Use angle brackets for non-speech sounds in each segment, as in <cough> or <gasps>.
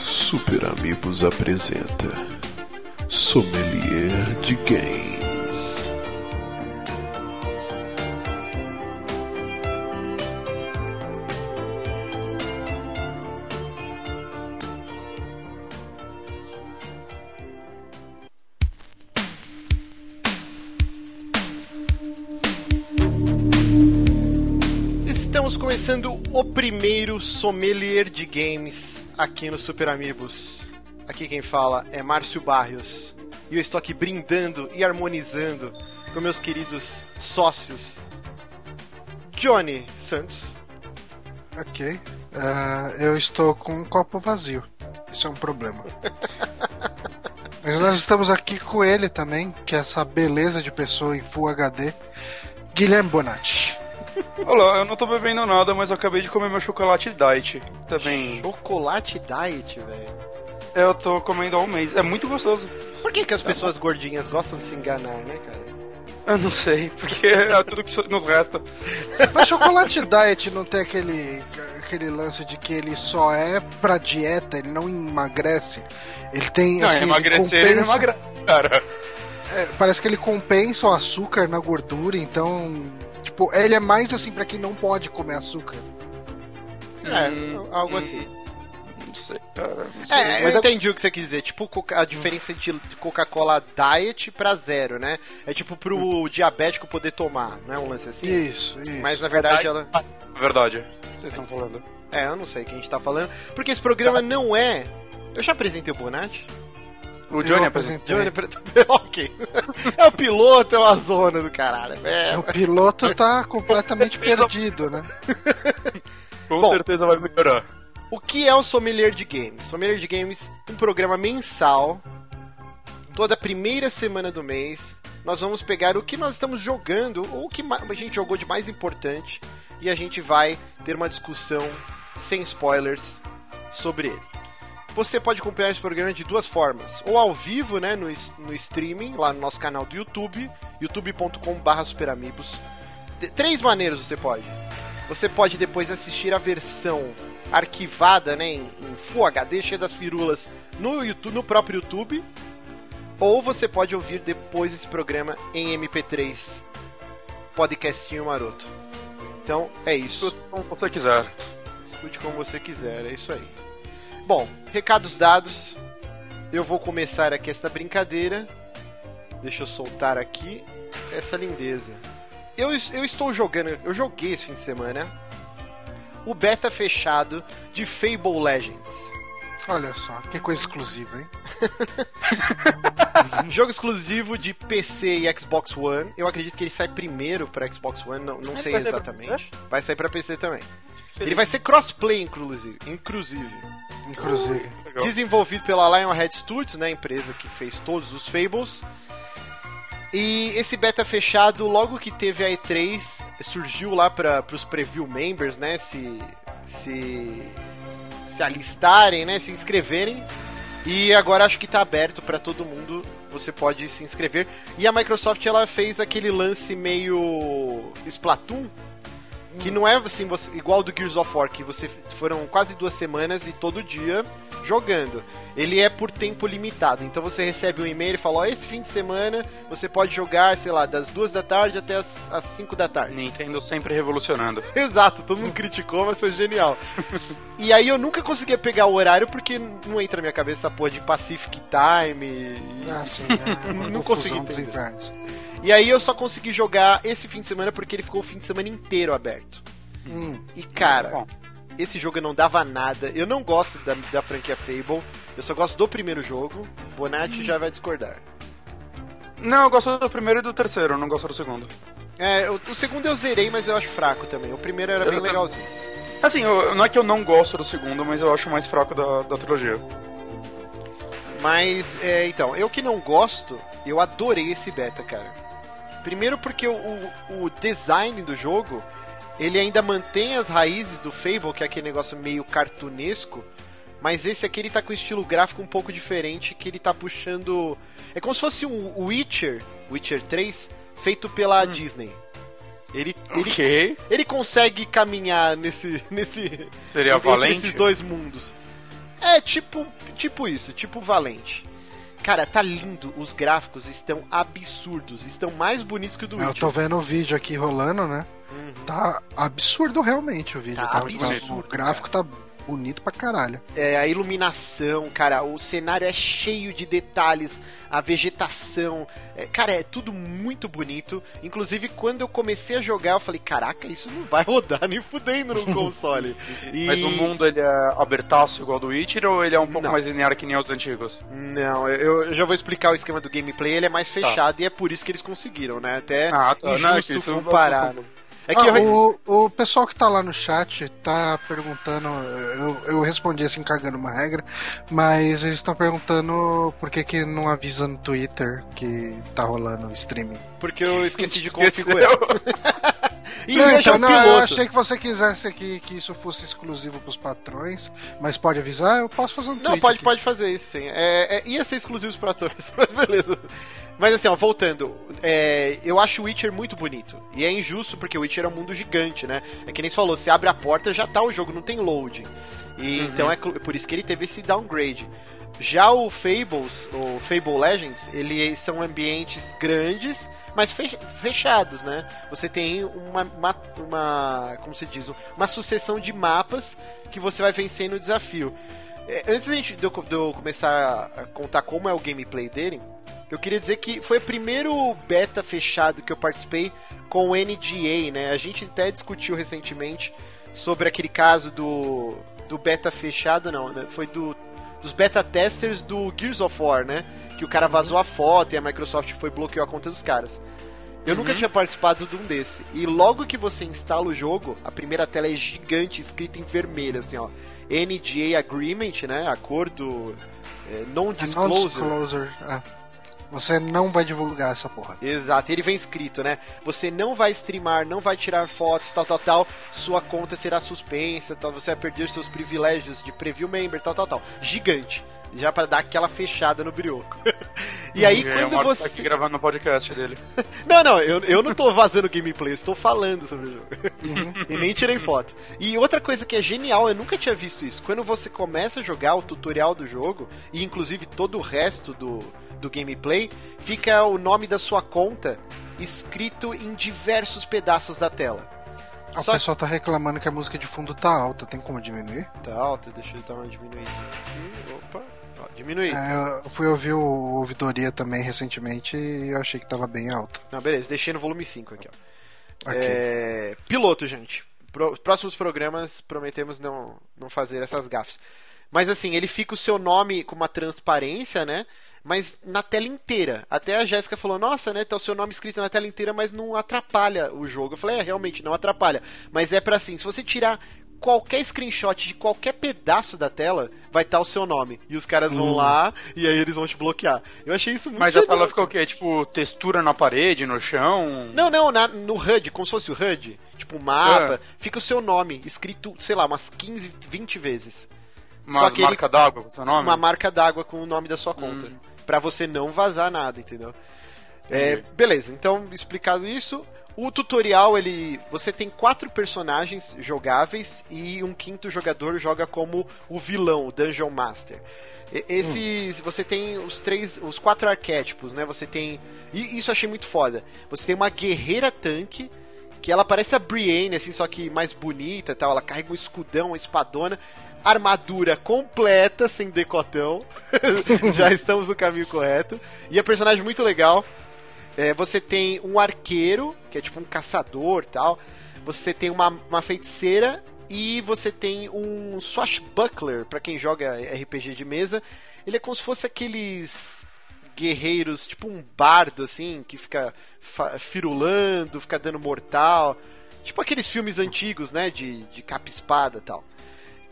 Super Amigos apresenta Sommelier de Games. Começando o primeiro sommelier de games aqui no Super Amigos. Aqui quem fala é Márcio Barrios. E eu estou aqui brindando e harmonizando com meus queridos sócios. Johnny Santos. Ok. Ah, eu estou com um copo vazio. Isso é um problema. <laughs> Mas nós estamos aqui com ele também, que é essa beleza de pessoa em Full HD, Guilherme Bonatti. Olá, eu não tô bebendo nada, mas eu acabei de comer meu chocolate diet. Também. Chocolate diet, velho. Eu tô comendo há um mês. É muito gostoso. Por que, que as pessoas gordinhas gostam de se enganar, né, cara? Eu não sei, porque é tudo que nos resta. <laughs> Mas chocolate diet não tem aquele, aquele lance de que ele só é pra dieta, ele não emagrece. Ele tem. Não, assim, ele emagrecer ele compensa- emagrece, cara. é, parece que ele compensa o açúcar na gordura, então. Tipo, ele é mais assim pra quem não pode comer açúcar. É, Hum, algo hum, assim. Não sei, cara. Não sei. É, eu mas é- entendi o que você quis dizer. Tipo, a diferença de Coca-Cola Diet pra zero, né? É tipo pro diabético poder tomar, não é um lance assim? Isso, isso. Mas na verdade ela. Verdade. Vocês estão falando. É, eu não sei o que a gente tá falando. Porque esse programa não é. Eu já apresentei o Bonatti? O Johnny apresentou. Johnny, <laughs> ok. É o piloto, é uma zona do caralho. É, O piloto tá completamente perdido, né? <laughs> Com Bom. certeza vai melhorar. O que é o Sommelier de Games? Sommelier de Games, um programa mensal. Toda primeira semana do mês, nós vamos pegar o que nós estamos jogando, ou o que a gente jogou de mais importante, e a gente vai ter uma discussão sem spoilers sobre ele. Você pode acompanhar esse programa de duas formas, ou ao vivo, né, no, no streaming, lá no nosso canal do YouTube, youtube.com.br superamigos. De- Três maneiras você pode. Você pode depois assistir a versão arquivada, né, em, em Full HD, cheia das firulas, no, YouTube, no próprio YouTube. Ou você pode ouvir depois esse programa em MP3, podcastinho maroto. Então, é isso. Como você quiser. Escute como você quiser, é isso aí. Bom, recados dados. Eu vou começar aqui esta brincadeira. Deixa eu soltar aqui essa lindeza. Eu, eu estou jogando, eu joguei esse fim de semana o beta fechado de Fable Legends. Olha só, que coisa exclusiva, hein? <laughs> Jogo exclusivo de PC e Xbox One. Eu acredito que ele sai primeiro para Xbox One, não, não Ele sei exatamente. Vai sair para PC também. Ele vai ser crossplay, inclusive. inclusive. Inclusive. Legal. Desenvolvido pela Lionhead Studios, né, a empresa que fez todos os Fables. E esse beta fechado, logo que teve a E3, surgiu lá para os preview members, né, se, se se alistarem, né, se inscreverem. E agora acho que tá aberto para todo mundo, você pode se inscrever. E a Microsoft ela fez aquele lance meio Splatoon, que não é assim, você, igual do Gears of War, que você foram quase duas semanas e todo dia jogando. Ele é por tempo limitado. Então você recebe um e-mail e fala, ó, esse fim de semana você pode jogar, sei lá, das duas da tarde até as, as cinco da tarde. Nintendo sempre revolucionando. <laughs> Exato, todo mundo criticou, mas foi genial. <laughs> e aí eu nunca conseguia pegar o horário porque não entra na minha cabeça a porra de Pacific Time. E, Ah, sim, <laughs> é. Não consegui dos entender. infernos. E aí eu só consegui jogar esse fim de semana porque ele ficou o fim de semana inteiro aberto. Hum, E cara, esse jogo não dava nada. Eu não gosto da, da franquia Fable. Eu só gosto do primeiro jogo. Bonatti já vai discordar. Não, eu gosto do primeiro e do terceiro, eu não gosto do segundo. É, o, o segundo eu zerei, mas eu acho fraco também. O primeiro era Eu bem tam- legalzinho. Assim, eu- não é que eu não gosto do segundo, mas eu acho o mais fraco da, da trilogia. Mas, é, então, eu que não gosto, eu adorei esse beta, cara. Primeiro porque o, o, o design do jogo, ele ainda mantém as raízes do Fable, que é aquele negócio meio cartunesco, mas esse aqui ele tá com um estilo gráfico um pouco diferente, que ele tá puxando... É como se fosse um Witcher, Witcher 3, feito pela Disney. Ele, ele, Ok. ele consegue caminhar nesse. nesse Seria entre valente? esses dois mundos. É tipo, tipo isso, tipo Valente. Cara, tá lindo. Os gráficos estão absurdos. Estão mais bonitos que o do Eu Witcher. tô vendo o vídeo aqui rolando, né? Tá absurdo realmente o vídeo. Tá Tá, absurdo, o gráfico tá bonito pra caralho. É, a iluminação, cara, o cenário é cheio de detalhes, a vegetação, é, cara, é tudo muito bonito. Inclusive, quando eu comecei a jogar, eu falei, caraca, isso não vai <laughs> rodar nem fudendo no console. <laughs> E- Mas o mundo ele é abertaço igual do Witcher ou ele é um pouco Não. mais linear que nem os antigos? Não, eu, eu já vou explicar o esquema do gameplay, ele é mais fechado e é por isso que eles conseguiram, né? Até Ah, tá. Não, é injusto comparar. assusta. É que Ah, eu- o, o pessoal que tá lá no chat tá perguntando. Eu, eu respondi assim, cagando uma regra, mas eles estão perguntando por que, que não avisa no Twitter que tá rolando o streaming. porque eu esqueci de configurar. <laughs> E não, veja então, o não, eu achei que você quisesse aqui que isso fosse exclusivo pros patrões, mas pode avisar? Eu posso fazer um Não, pode, aqui. pode fazer isso, sim. É, é, ia ser exclusivo para atores, <laughs> mas beleza. Mas assim, ó, voltando. é, eu acho o Witcher muito bonito. E é injusto porque o Witcher é um mundo gigante, né? É que nem você falou, você abre a porta já tá o jogo, não tem load. E então é cl- por isso que ele teve esse downgrade. Já o Fables, o Fable Legends, eles são ambientes grandes, mas fe- fechados, né? Você tem uma, uma, uma- como se diz, uma sucessão de mapas que você vai vencendo o desafio. É, Antes da gente, de, eu, de eu começar a contar como é o gameplay dele, eu queria dizer que foi o primeiro beta fechado que eu participei com o NGA, né? A gente até discutiu recentemente sobre aquele caso do, do beta fechado, não, né? Foi do, dos beta testers do Gears of War, né? Que o cara vazou a foto e a Microsoft foi bloqueou a conta dos caras. Eu nunca tinha participado de um desse. E logo que você instala o jogo, a primeira tela é gigante, escrita em vermelho, assim, ó. NDA Agreement, né? Acordo é, É non-disclosure. Non-disclosure. é. Você não vai divulgar essa porra. Exato, ele vem escrito, né? Você não vai streamar, não vai tirar fotos, tal, tal, tal. Sua conta será suspensa, tal. Você vai perder seus privilégios de preview member, tal, tal, tal. Gigante. Já pra dar aquela fechada no brioco. <laughs> e aí, é, quando o tá você. aqui gravando no podcast dele. <laughs> Não, não, eu, eu não tô vazando gameplay, eu estou falando sobre o jogo. Uhum. <laughs> e nem tirei foto. E outra coisa que é genial, eu nunca tinha visto isso. Quando você começa a jogar o tutorial do jogo, e inclusive todo o resto do, do gameplay, fica o nome da sua conta escrito em diversos pedaços da tela. O Só pessoal tá reclamando que a música de fundo tá alta. Tem como diminuir? tá alta, deixa eu dar uma diminuída aqui. Opa, ó, diminuí. É, eu fui ouvir o Ouvidoria também recentemente e eu achei que tava bem alto. Não, beleza, deixei no volume 5 aqui, ó. Ok. É, piloto, gente. Pro- próximos programas prometemos não, não fazer essas gafes. Mas assim, ele fica o seu nome com uma transparência, né? Mas na tela inteira. Até a Jéssica falou: Nossa, né? Tá o seu nome escrito na tela inteira, mas não atrapalha o jogo. Eu falei: É, realmente não atrapalha. Mas é pra assim: se você tirar qualquer screenshot de qualquer pedaço da tela, vai estar o seu nome. E os caras vão lá e aí eles vão te bloquear. Eu achei isso muito Mas a tela fica o quê? Tipo, textura na parede, no chão? Não, não, na- no HUD, como se fosse o HUD, tipo mapa, É. fica o seu nome escrito, sei lá, umas 15, 20 vezes. Uma Só que marca d'água com seu nome? Uma marca d'água com o nome da sua conta. Hum. Pra você não vazar nada, entendeu? É, beleza, então explicado isso, o tutorial ele. Você tem quatro personagens jogáveis e um quinto jogador joga como o vilão, o Dungeon Master. Esses. Você tem os três. os quatro arquétipos, né? Você tem. E isso eu achei muito foda. Você tem uma guerreira tanque. Que ela parece a Brienne, assim, só que mais bonita e tal. Ela carrega um escudão, uma espadona. Armadura completa, sem decotão. <laughs> Já estamos no caminho correto. E a personagem muito legal. É, você tem um arqueiro, que é tipo um caçador tal. Você tem uma, uma feiticeira e você tem um swashbuckler, pra quem joga RPG de mesa. Ele é como se fosse aqueles guerreiros, tipo um bardo, assim, que fica firulando, fica dando mortal. Tipo aqueles filmes antigos, né, de, de capa-espada tal.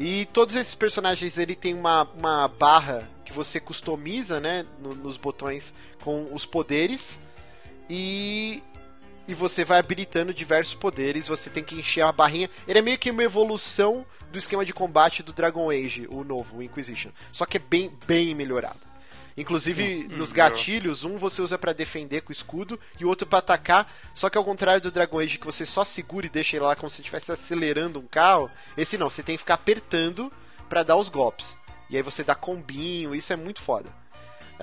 E todos esses personagens ele tem uma, uma barra que você customiza, né, no- nos botões com os poderes e e você vai habilitando diversos poderes, você tem que encher a barrinha. Ele é meio que uma evolução do esquema de combate do Dragon Age, o novo, o Inquisition. Só que é bem, bem melhorado. Inclusive, Hum, nos hum, gatilhos, um você usa pra defender com o escudo e o outro pra atacar. Só que ao contrário do Dragon Age, que você só segura e deixa ele lá como se estivesse acelerando um carro, esse não, você tem que ficar apertando pra dar os golpes. E aí você dá combinho, isso é muito foda.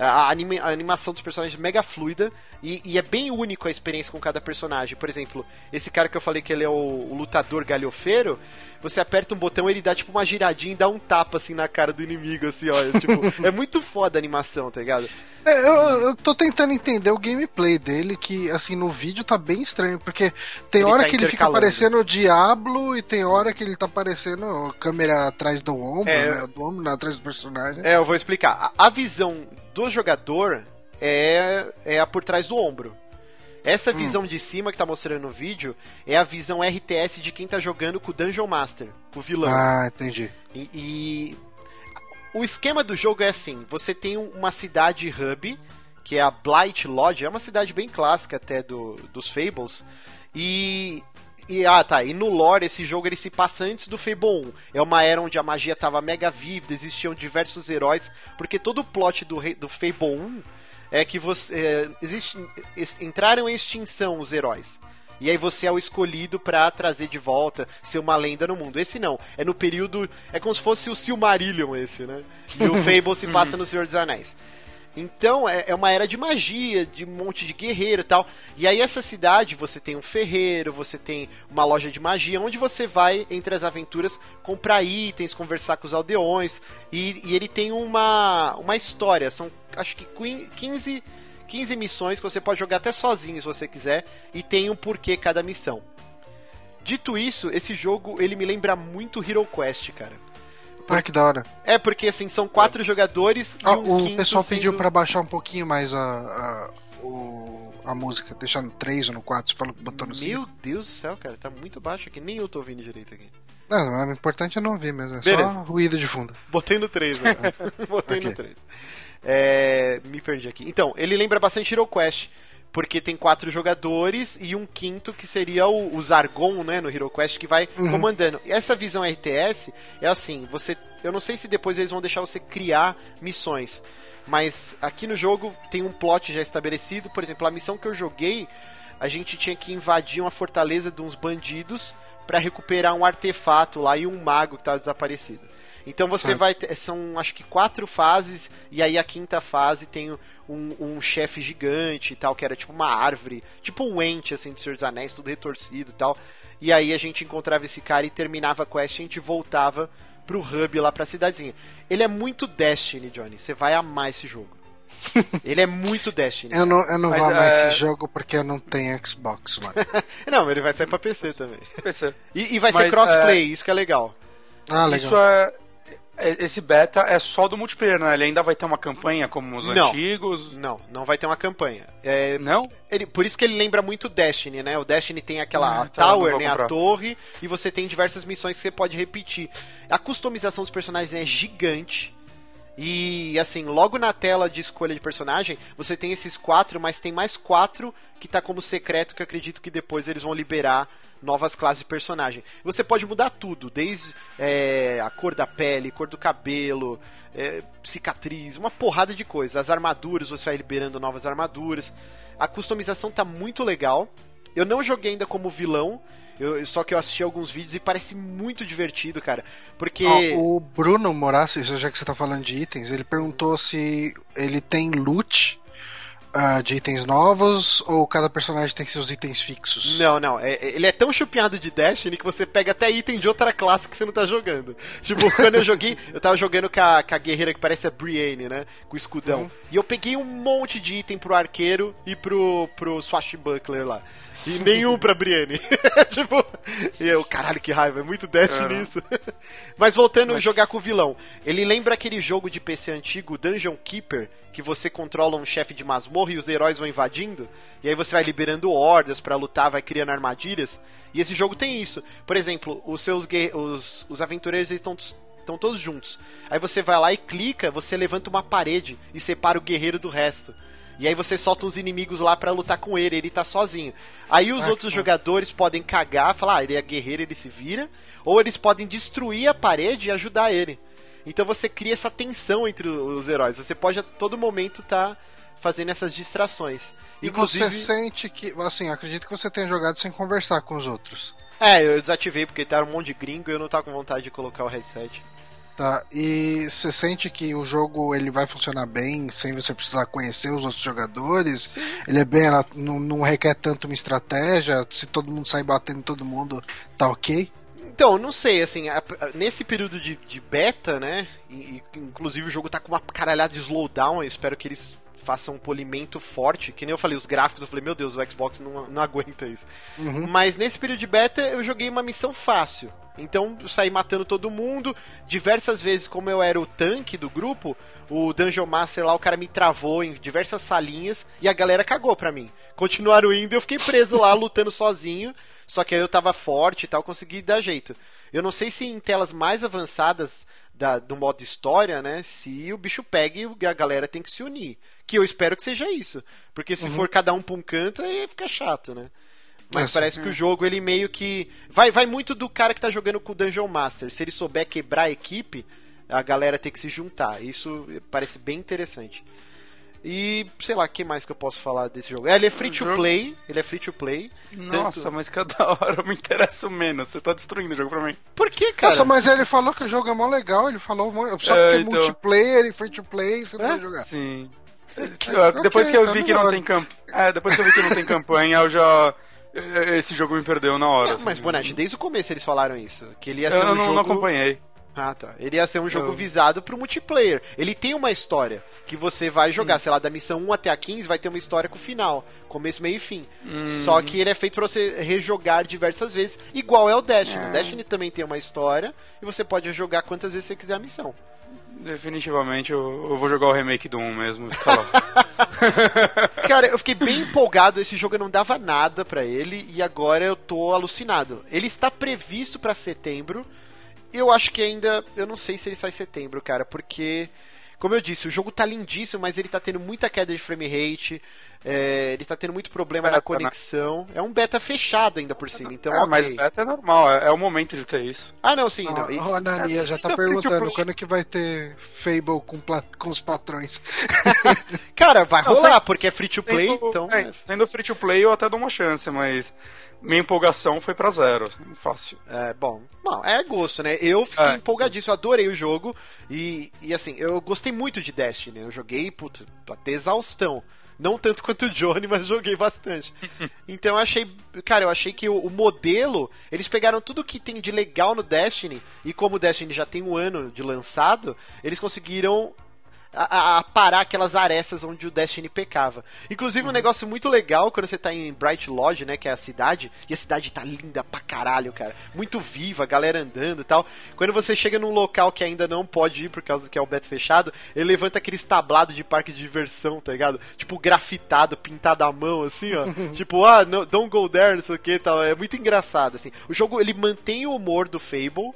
A, anima- a animação dos personagens é mega fluida e, e é bem único a experiência com cada personagem. Por exemplo, esse cara que eu falei que ele é o, o lutador galhofeiro, você aperta um botão ele dá tipo uma giradinha e dá um tapa assim na cara do inimigo, assim, ó. É, tipo, <laughs> é muito foda a animação, tá ligado? É, eu, eu tô tentando entender o gameplay dele, que assim, no vídeo tá bem estranho, porque tem Ele hora tá que ele fica parecendo o Diablo e tem hora que ele tá parecendo câmera atrás do ombro, É. né? Do ombro, né, atrás do personagem. É, eu vou explicar. A, a visão do jogador é, é a por trás do ombro. Essa visão de cima que tá mostrando no vídeo é a visão RTS de quem tá jogando com o Dungeon Master, com o vilão. Ah, entendi. E, e o esquema do jogo é assim: você tem um- uma cidade hub, que é a Blight Lodge, é uma cidade bem clássica até do, dos Fables. E. E, ah, tá. E no lore, esse jogo ele se passa antes do Fable 1. É uma era onde a magia tava mega vívida, existiam diversos heróis. Porque todo o plot do, do Fable 1 é que você. É, existe, entraram em extinção os heróis. E aí você é o escolhido pra trazer de volta, ser uma lenda no mundo. Esse não. É no período. É como se fosse o Silmarillion esse, né? E o <laughs> Fable se passa no Senhor dos Anéis. Então é, é uma era de magia, de um monte de guerreiro e tal. E aí essa cidade você tem um ferreiro, você tem uma loja de magia, onde você vai, entre as aventuras, comprar itens, conversar com os aldeões. E, e ele tem uma, uma história. São acho que 15, 15 missões que você pode jogar até sozinho se você quiser. E tem um porquê cada missão. Dito isso, esse jogo ele me lembra muito Hero Quest, cara. Ah, que da hora. É porque assim, são quatro jogadores e Ah, um o pessoal sendo- pediu pra baixar um pouquinho mais a, a, o- a música, deixar no 3 ou no 4, você falou que botou no 5. Meu Deus do céu, cara, tá muito baixo aqui, nem eu tô ouvindo direito aqui. Não, o importante é não ouvir mesmo, é Beleza. só ruído de fundo. Botei no 3, né? <laughs> Botei no Ok. 3. É, me perdi aqui. Então, ele lembra bastante Hero Quest, porque tem quatro jogadores e um quinto que seria o, o Zargon, né, no Hero Quest, que vai comandando. E essa visão RTS é assim, você. Eu não sei se depois eles vão deixar você criar missões. Mas aqui no jogo tem um plot já estabelecido. Por exemplo, a missão que eu joguei, a gente tinha que invadir uma fortaleza de uns bandidos para recuperar um artefato lá e um mago que estava desaparecido. Então você Certo. vai ter, são acho que quatro fases e aí a quinta fase tem um, um chefe gigante e tal que era tipo uma árvore, tipo um ente assim do Senhor dos Anéis, tudo retorcido e tal. E aí a gente encontrava esse cara e terminava a quest e a gente voltava pro hub lá pra cidadezinha. Ele é muito Destiny, Johnny. Você vai amar esse jogo. <laughs> Ele é muito Destiny. Eu não, eu não Mas, vou amar é- esse jogo porque eu não tenho Xbox, <laughs> mano. Não, ele vai sair pra PC também. PC. E, e vai ser Mas, crossplay, isso que é legal. Ah, legal. Isso é. É- Esse beta é só do multiplayer, né? Ele ainda vai ter uma campanha como os Não. antigos. Não, não vai ter uma campanha. É, Não? Ele, por isso que ele lembra muito Destiny, né? O Destiny tem aquela Ah, tá, tower, né? A torre, e você tem diversas missões que você pode repetir. A customização dos personagens é gigante. E assim, logo na tela de escolha de personagem, você tem esses quatro, mas tem mais quatro que tá como secreto que acredito que depois eles vão liberar novas classes de personagem. Você pode mudar tudo, desde é, a cor da pele, cor do cabelo, é, cicatriz, uma porrada de coisas. As armaduras, você vai liberando novas armaduras. A customização tá muito legal. Eu não joguei ainda como vilão, eu- só que eu assisti alguns vídeos e parece muito divertido, cara. Porque. Ó, o Bruno Morassi, já que você tá falando de itens, ele perguntou se ele tem loot ah, de itens novos ou cada personagem tem seus itens fixos. Não, não. é- é- ele é tão chupinhado de Destiny que você pega até item de outra classe que você não tá jogando. Tipo, <laughs> quando eu joguei, eu tava jogando com a, com a guerreira que parece a Brienne, né? Com o escudão. E eu peguei um monte de item pro arqueiro e pro, pro swashbuckler lá. E <laughs> nenhum pra Brienne. <laughs> tipo, e eu, caralho, que raiva, é muito Destiny isso. <laughs> Mas voltando a jogar com o vilão, ele lembra aquele jogo de PC antigo, Dungeon Keeper, que você controla um chefe de masmorra e os heróis vão invadindo, e aí você vai liberando hordas pra lutar, vai criando armadilhas. E esse jogo tem isso. Por exemplo, os seus os, os aventureiros estão estão todos juntos. Aí você vai lá e clica, você levanta uma parede e separa o guerreiro do resto. E aí você solta uns inimigos lá pra lutar com ele, ele tá sozinho. Aí os Ah, outros jogadores podem cagar, falar, ah, ele é guerreiro, ele se vira, ou eles podem destruir a parede e ajudar ele. Então você cria essa tensão entre os heróis. Você pode a todo momento estar tá fazendo essas distrações. E Inclusive... você sente que, assim, acredito que você tenha jogado sem conversar com os outros. É, eu desativei porque tá um monte de gringo e eu não tava com vontade de colocar o headset. Tá, e você sente que o jogo ele vai funcionar bem sem você precisar conhecer os outros jogadores? Sim. Ele é bem, não, não requer tanto uma estratégia, se todo mundo sair batendo todo mundo, tá ok? Então, não sei, assim, nesse período de, de beta, né? E, e, inclusive o jogo tá com uma caralhada de slowdown, eu espero que eles façam um polimento forte. Que nem eu falei, os gráficos, eu falei, meu Deus, o Xbox não, não aguenta isso. Uhum. Mas nesse período de beta eu joguei uma missão fácil. Então eu saí matando todo mundo. Diversas vezes, como eu era o tanque do grupo, o Dungeon Master lá, o cara me travou em diversas salinhas e a galera cagou pra mim. Continuaram indo e eu fiquei preso lá <laughs> lutando sozinho. Só que aí eu tava forte e tal, consegui dar jeito. Eu não sei se em telas mais avançadas da, do modo história, né? Se o bicho pega e a galera tem que se unir. Que eu espero que seja isso. Porque se uhum. for cada um pra um canto, aí fica chato, né? Mas parece que o jogo, ele meio que. Vai, vai muito do cara que tá jogando com o Dungeon Master. Se ele souber quebrar a equipe, a galera tem que se juntar. Isso parece bem interessante. E, sei lá, o que mais que eu posso falar desse jogo? É, ele é free to jogo... play, ele é free to play. Nossa, tanto... mas cada hora eu me interesso menos. Você tá destruindo o jogo pra mim. Por que, cara? Nossa, mas ele falou que o jogo é mó legal, ele falou só é, que então... multiplayer e free to play, você é? vai jogar. Sim. depois okay, que eu tá vi que não tem camp... É, depois que eu vi que não tem campanha, eu já esse jogo me perdeu na hora. Não, assim. Mas, Bonete, desde o começo eles falaram isso. Que ele ia ser eu um não, jogo... não acompanhei. Ah, tá. Ele ia ser um jogo eu... visado pro multiplayer. Ele tem uma história que você vai jogar, hum. sei lá, da missão 1 até a 15 vai ter uma história com o final, começo, meio e fim. Hum. Só que ele é feito pra você rejogar diversas vezes, igual é o Destiny. É. O Destiny também tem uma história e você pode jogar quantas vezes você quiser a missão. Definitivamente eu, eu vou jogar o remake do 1 mesmo. Tá <laughs> Cara, eu fiquei bem empolgado. Esse jogo não dava nada para ele e agora eu tô alucinado. Ele está previsto para setembro. Eu acho que ainda. Eu não sei se ele sai em setembro, cara, porque. Como eu disse, o jogo tá lindíssimo, mas ele tá tendo muita queda de frame rate. É, ele tá tendo muito problema beta, na né? conexão. Né? É um beta fechado ainda por cima, então. É, okay. mas beta é normal, é, é, o momento de ter isso. Ah, não, sim. Ah, não. E... O Anania já tá perguntando quando que vai ter Fable com, com os patrões. <laughs> Cara, vai não, rolar, porque é free to play, sendo, então. É, sendo free to play, eu até dou uma chance, mas minha empolgação foi para zero, assim, fácil. É, bom, bom, é gosto, né? Eu fiquei é. empolgadíssimo, adorei o jogo e, e assim, eu gostei muito de Destiny, eu joguei, puta, até exaustão. Não tanto quanto o Johnny, mas joguei bastante. <laughs> Então eu achei, cara, eu achei que o, o, modelo, eles pegaram tudo que tem de legal no Destiny e como o Destiny já tem um ano de lançado, eles conseguiram a, a, parar aquelas arestas onde o Destiny pecava. Inclusive, um uhum. negócio muito legal quando você tá em Bright Lodge, né? Que é a cidade, e a cidade tá linda pra caralho, cara. Muito viva, a galera andando e tal. Quando você chega num local que ainda não pode ir por causa que é o beto fechado, ele levanta aqueles tablados de parque de diversão, tá ligado? Tipo, grafitado, pintado à mão, assim, ó. <laughs> tipo, ah, no, don't go there, não sei o que tal. É muito engraçado, assim. O jogo, ele mantém o humor do Fable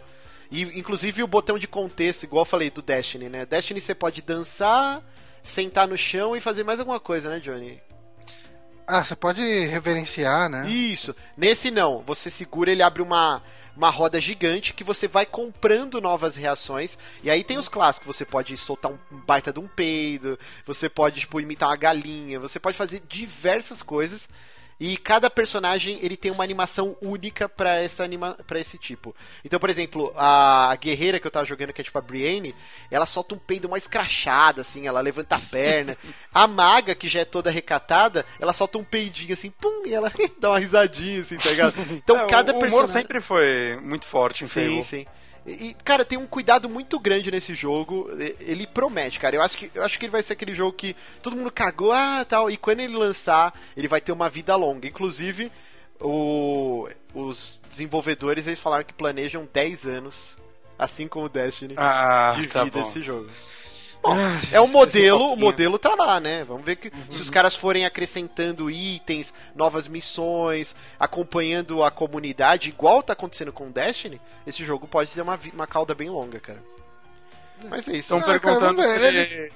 e inclusive o botão de contexto, igual eu falei do Destiny, né? Destiny você pode dançar, sentar no chão e fazer mais alguma coisa, né, Johnny? Ah, você pode reverenciar, né? Isso. Nesse não. Você segura, ele abre uma, uma roda gigante que você vai comprando novas reações. E aí tem os clássicos. Você pode soltar um baita de um peido. Você pode, tipo, imitar uma galinha. Você pode fazer diversas coisas. E cada personagem ele tem uma animação única para essa anima para esse tipo. Então, por exemplo, a guerreira que eu tava jogando, que é tipo a Brienne, ela solta um peido mais crachado, assim, ela levanta a perna. a maga, que já é toda recatada, ela solta um peidinho assim, pum, e ela <laughs> dá uma risadinha, assim, tá ligado? Então, é, cada o personagem. sempre foi muito forte em Sim, Fable. sim. E, cara, tem um cuidado muito grande nesse jogo. Ele promete, cara. Eu acho que, eu acho que ele vai ser aquele jogo que todo mundo cagou, ah, tal. E quando ele lançar, ele vai ter uma vida longa. Inclusive, o, os desenvolvedores eles falaram que planejam 10 anos, assim como o Destiny, ah, de tá vida desse jogo. Bom, ah, é o modelo, o modelo tá lá, né? Vamos ver que uhum. se os caras forem acrescentando itens, novas missões, acompanhando a comunidade, igual tá acontecendo com Destiny, esse jogo pode ter uma, uma cauda bem longa, cara. Mas é isso. Estão ah, perguntando cara, se ele...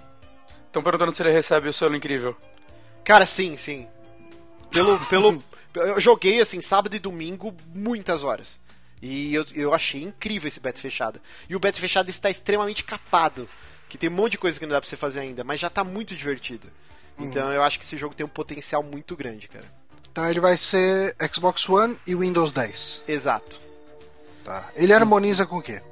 Estão perguntando se ele recebe o selo incrível. Cara, sim, sim. Pelo, <laughs> pelo, eu joguei assim sábado e domingo muitas horas. E eu, eu achei incrível esse beta fechado. E o beta fechado está extremamente capado. Que tem um monte de coisa que não dá pra você fazer ainda, mas já tá muito divertido. Então eu acho que esse jogo tem um potencial muito grande, cara. Então ele vai ser Xbox One e Windows 10. Exato. Tá. Ele harmoniza com o quê?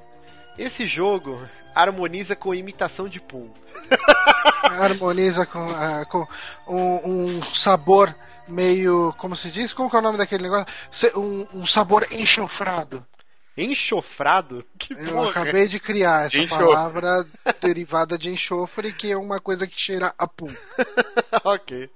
Esse jogo harmoniza com imitação de Pum. <laughs> harmoniza com, uh, com um, um, sabor meio. Como se diz? Como que é o nome daquele negócio? Um, um sabor enxofrado. Enxofrado? Que Eu porra. acabei de criar essa de palavra <laughs> derivada de enxofre, que é uma coisa que cheira a pum. <laughs> ok.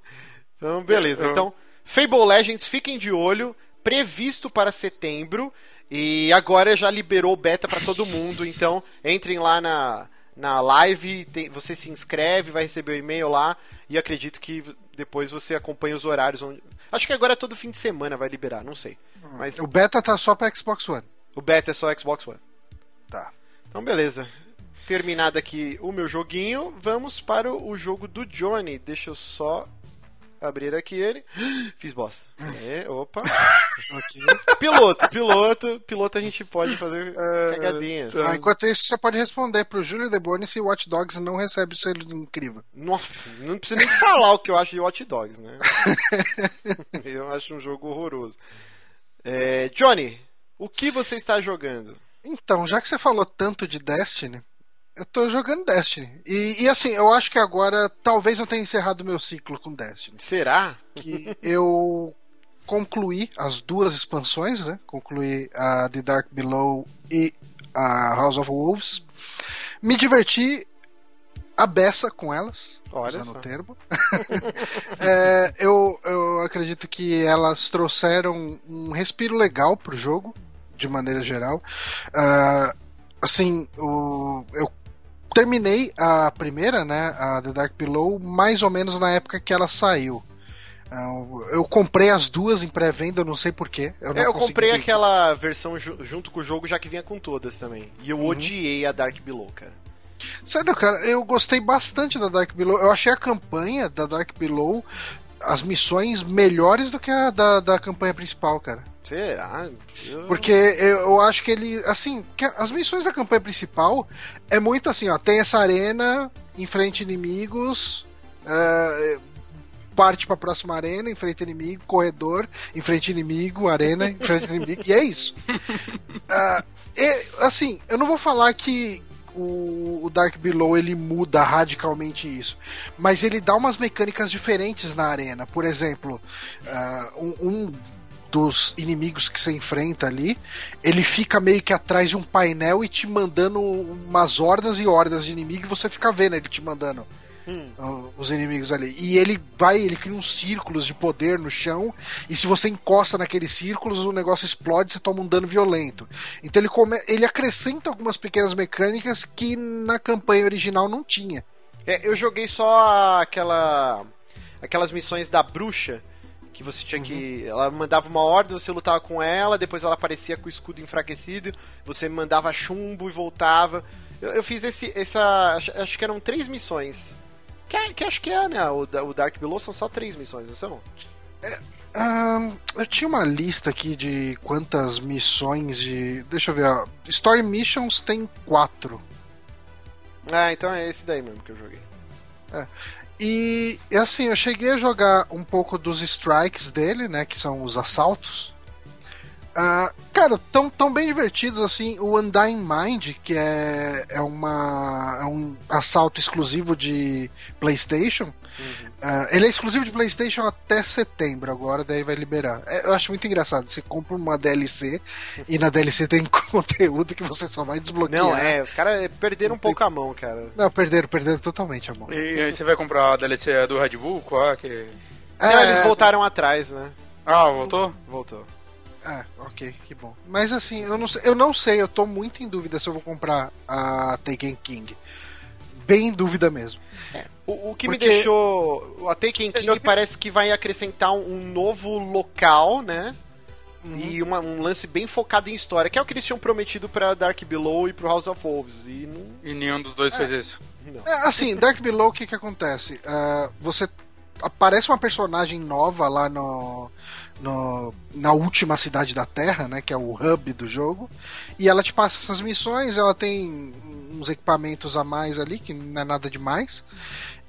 Então, beleza. Então, Fable Legends, fiquem de olho. Previsto para setembro. E agora já liberou o beta para todo mundo. Então, entrem lá na, na live. Tem, você se inscreve, vai receber o e-mail lá. E acredito que depois você acompanha os horários. Onde... Acho que agora é todo fim de semana vai liberar, não sei. Mas... O beta tá só para Xbox One. O beta é só Xbox One. Tá. Então, beleza. Terminado aqui o meu joguinho, vamos para o jogo do Johnny. Deixa eu só abrir aqui ele. <gasps> Fiz bosta. É, opa. <laughs> piloto, piloto. Piloto a gente pode fazer uh, cagadinhas. Ah, enquanto isso, você pode responder pro Júlio Deboni se Watch Dogs não recebe o selo incrível. Nossa, não precisa nem falar o que eu acho de Watch Dogs, né? <laughs> eu acho um jogo horroroso. É, Johnny, o que você está jogando? Então, já que você falou tanto de Destiny, eu tô jogando Destiny. E, e, assim, eu acho que agora talvez eu tenha encerrado meu ciclo com Destiny. Será? Que eu concluí as duas expansões, né? Concluí a The Dark Below e a House of Wolves. Me diverti a beça com elas, Olha usando só. o termo. <laughs> é, eu, eu acredito que elas trouxeram um respiro legal pro jogo de maneira geral. Uh, assim, o, eu terminei a primeira, né, a The Dark Below, mais ou menos na época que ela saiu. Uh, eu comprei as duas em pré-venda, não sei porquê. Eu, é, eu comprei aquela versão ju junto com o jogo, já que vinha com todas também. E eu uhum. odiei a Dark Below, cara. Sério, cara, eu gostei bastante da Dark Below. Eu achei a campanha da Dark Below, as missões melhores do que a da, da campanha principal, cara. Será? Eu... Porque eu acho que ele, assim, que as missões da campanha principal é muito assim, ó, tem essa arena, enfrente inimigos, uh, parte para a próxima arena, enfrente inimigo, corredor, enfrente inimigo, arena, enfrente inimigo, e é isso. Uh, <laughs> e, assim, eu não vou falar que o, o, Dark Below ele muda radicalmente isso, mas ele dá umas mecânicas diferentes na arena. Por exemplo, uh, um, um dos inimigos que você enfrenta ali, ele fica meio que atrás de um painel e te mandando umas hordas e hordas de inimigos e você fica vendo ele te mandando hum. os inimigos ali. E ele vai, ele cria uns círculos de poder no chão e se você encosta naqueles círculos o negócio explode e você toma um dano violento. Então ele, come, ele acrescenta algumas pequenas mecânicas que na campanha original não tinha. É, eu joguei só aquela aquelas missões da bruxa que você tinha uhum. que. Ela mandava uma ordem, você lutava com ela, depois ela aparecia com o escudo enfraquecido, você mandava chumbo e voltava. Eu, eu fiz esse, essa. Acho que eram três missões. Que, que acho que é, né? O, o Dark Below são só três missões, não são? É, um, eu tinha uma lista aqui de quantas missões de. Deixa eu ver, ó. Story Missions tem quatro. Ah, então é esse daí mesmo que eu joguei. É. E assim, eu cheguei a jogar um pouco dos strikes dele, né? Que são os assaltos. Uh, cara, tão, tão bem divertidos assim. O Undying Mind, que é, é, uma, é um assalto exclusivo de PlayStation. Uhum. Uh, ele é exclusivo de PlayStation até setembro agora, daí vai liberar. É, eu acho muito engraçado. Você compra uma DLC e na DLC tem <laughs> conteúdo que você só vai desbloquear. Não, é, os caras perderam um pouco a mão, cara. Não, perderam, perderam totalmente a mão. E aí você vai comprar a DLC do Red Bull? Qual é que. É, Não, eles voltaram atrás, né? Ah, voltou? Voltou. Ah, ok, que bom. Mas assim, eu não, eu não sei, eu tô muito em dúvida se eu vou comprar a Taken King. Bem em dúvida mesmo. É. O, o, que Porque... me deixou. A Taken King eu... parece que vai acrescentar um novo local, né? Uhum. E uma, um lance bem focado em história, que é o que eles tinham prometido para Dark Below e pro House of Wolves. E, não... e nenhum dos dois é. fez isso. É, assim, Dark Below, o que que acontece? Uh, você aparece uma personagem nova lá no, no, na última cidade da Terra, né? Que é o hub do jogo. E ela te passa essas missões, ela tem uns equipamentos a mais ali, que não é nada demais.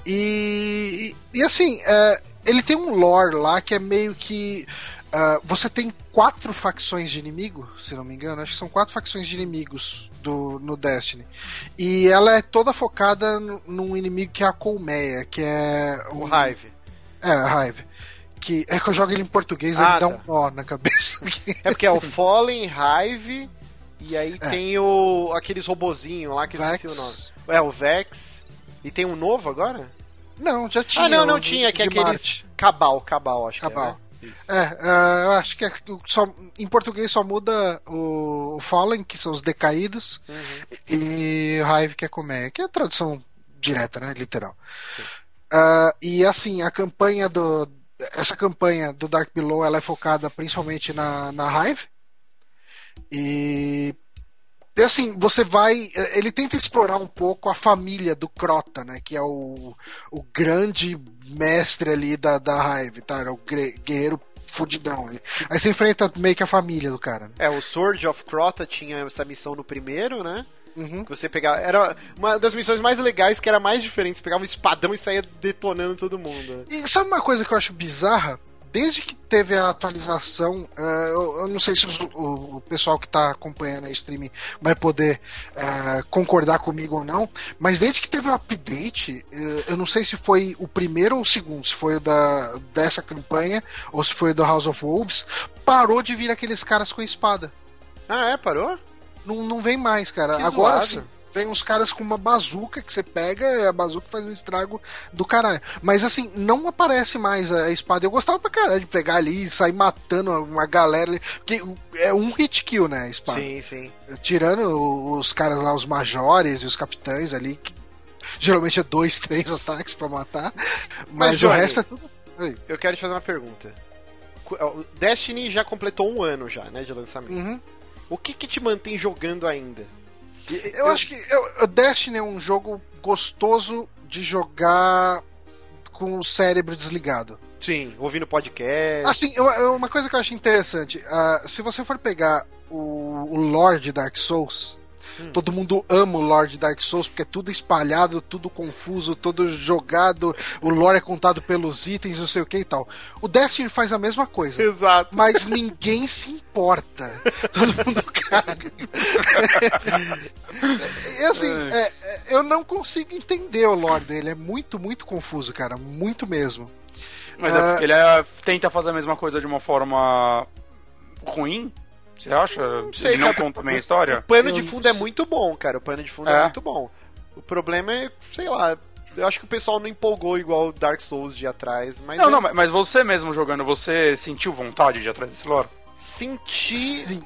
E, e, assim, é, ele tem um lore lá que é meio que. Uh, você tem quatro facções de inimigo, se não me engano, acho que são quatro facções de inimigos do, no Destiny. E ela é toda focada no, num inimigo que é a Colmeia, que é. Um, o Hive. É, a Hive. Que é que eu jogo ele em português, ah, ele dá tá. um nó na cabeça. é porque é o <laughs> Fallen, Hive, e aí é. tem o aqueles robozinhos lá que eu esqueci o nome. É, o Vex. E tem um novo agora? Não, já tinha. Ah, não, não tinha, que é aqueles. Cabal, Cabal, acho Cabal. que é. Né? É, uh, eu acho que é, só, em português só muda o, o Fallen, que são os decaídos, uhum. e o Hive, que é comer, que é a tradução direta, né? Literal. Uh, e assim, a campanha do. Essa campanha do Dark Below ela é focada principalmente na, na Hive. E e assim, você vai. Ele tenta explorar um pouco a família do Crota, né? Que é o, o grande mestre ali da, da Hive, tá? É o guerreiro fudidão ali. Aí você enfrenta meio que a família do cara. Né? É, o Sword of Crota tinha essa missão no primeiro, né? Uhum. Que você pegava. Era uma das missões mais legais que era mais diferente. Você pegava um espadão e saía detonando todo mundo. E sabe uma coisa que eu acho bizarra? Desde que teve a atualização, uh, eu, eu, não sei se o, o pessoal que está acompanhando a streaming vai poder uh, concordar comigo ou não, mas desde que teve o update, uh, eu não sei se foi o primeiro ou o segundo, se foi o da, dessa campanha ou se foi o do House of Wolves, parou de vir aqueles caras com espada. Ah, é? Parou? Não, não vem mais, cara. Que Agora sim vem uns caras com uma bazuca que você pega e a bazuca faz um estrago do caralho. Mas assim, não aparece mais a espada. Eu gostava pra caralho de pegar ali e sair matando uma galera. Porque é um hit kill, né? A espada. Sim, sim. Tirando os caras lá, os majores e os capitães ali, que geralmente é dois, <laughs> três ataques para matar. Mas, mas Johnny, o resto é tudo. Eu quero te fazer uma pergunta. Destiny já completou um ano já, né, de lançamento. Uhum. O que que te mantém jogando ainda? Eu, acho que eu, Destiny é um jogo gostoso de jogar com o cérebro desligado. Sim, ouvindo podcast. Assim, uma coisa que eu acho interessante, uh, se você for pegar o, o Lord Dark Souls, Hum. Todo mundo ama o Lord Dark Souls porque é tudo espalhado, tudo confuso, todo jogado. O lore é contado pelos itens, não sei o que e tal. O Destiny faz a mesma coisa. Exato. Mas ninguém se importa. <laughs> Todo mundo caga. e assim, é, é, eu não consigo entender o lore dele. É muito, muito confuso, cara. Muito mesmo. Mas é, uh, ele é, tenta fazer a mesma coisa de uma forma ruim? Você acha? Não sei, Ele não conta também a história? O pano de fundo é muito bom, cara. O pano de fundo é, é muito bom. O problema é, sei lá, eu acho que o pessoal não empolgou igual o Dark Souls de atrás, mas. Não, é... não, mas você mesmo jogando, você sentiu vontade de ir atrás desse lore? Senti. Sim.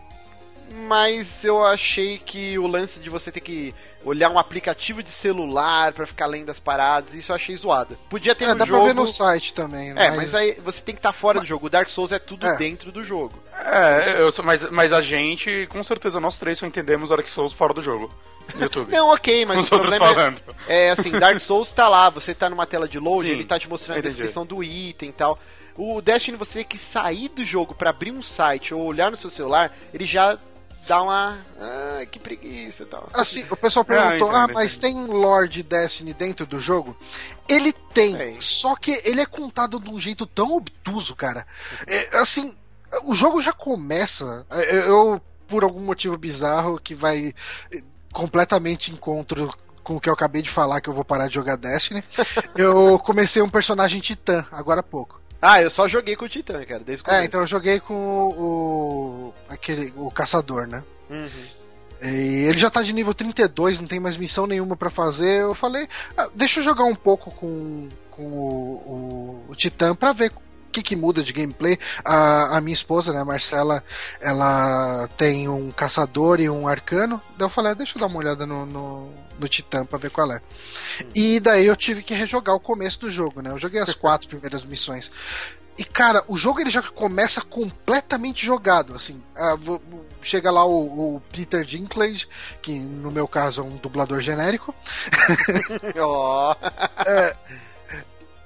Mas eu achei que o lance de você ter que olhar um aplicativo de celular para ficar lendo as paradas, isso eu achei zoado. Podia ter é, um dá jogo... pra ver no site também. É, mas, mas aí você tem que estar tá fora mas... do jogo. O Dark Souls é tudo é. dentro do jogo. É, eu sou, mas, mas a gente, com certeza, nós três só entendemos Dark Souls fora do jogo. No YouTube. <laughs> Não, ok, mas Os o outros falando. É, é, assim, Dark Souls tá lá, você tá numa tela de load, Sim, ele tá te mostrando entendi. a descrição do item e tal. O Destiny, você tem que sair do jogo para abrir um site ou olhar no seu celular, ele já dá uma. Ah, que preguiça e tal. Assim, o pessoal perguntou: ah, mas tem Lord Destiny dentro do jogo? Ele tem, é. só que ele é contado de um jeito tão obtuso, cara. É, assim, o jogo já começa. É, eu, por algum motivo bizarro que vai completamente encontro com o que eu acabei de falar, que eu vou parar de jogar Destiny, <laughs> eu comecei um personagem titã, agora há pouco. Ah, eu só joguei com o Titã, cara, desde o É, então eu joguei com o. aquele. o caçador, né? Uhum. E ele já tá de nível 32, não tem mais missão nenhuma para fazer. Eu falei, ah, deixa eu jogar um pouco com, com o, o, o Titã pra ver que, que muda de gameplay. A, a minha esposa, né, a Marcela, ela tem um caçador e um arcano. Daí eu falei, ah, deixa eu dar uma olhada no, no, no Titã pra ver qual é. E daí eu tive que rejogar o começo do jogo, né? Eu joguei as <laughs> quatro primeiras missões. E cara, o jogo ele já começa completamente jogado, assim. Ah, chega lá o, o, Peter Dinklage, que no meu caso é um dublador genérico. <laughs> oh. é,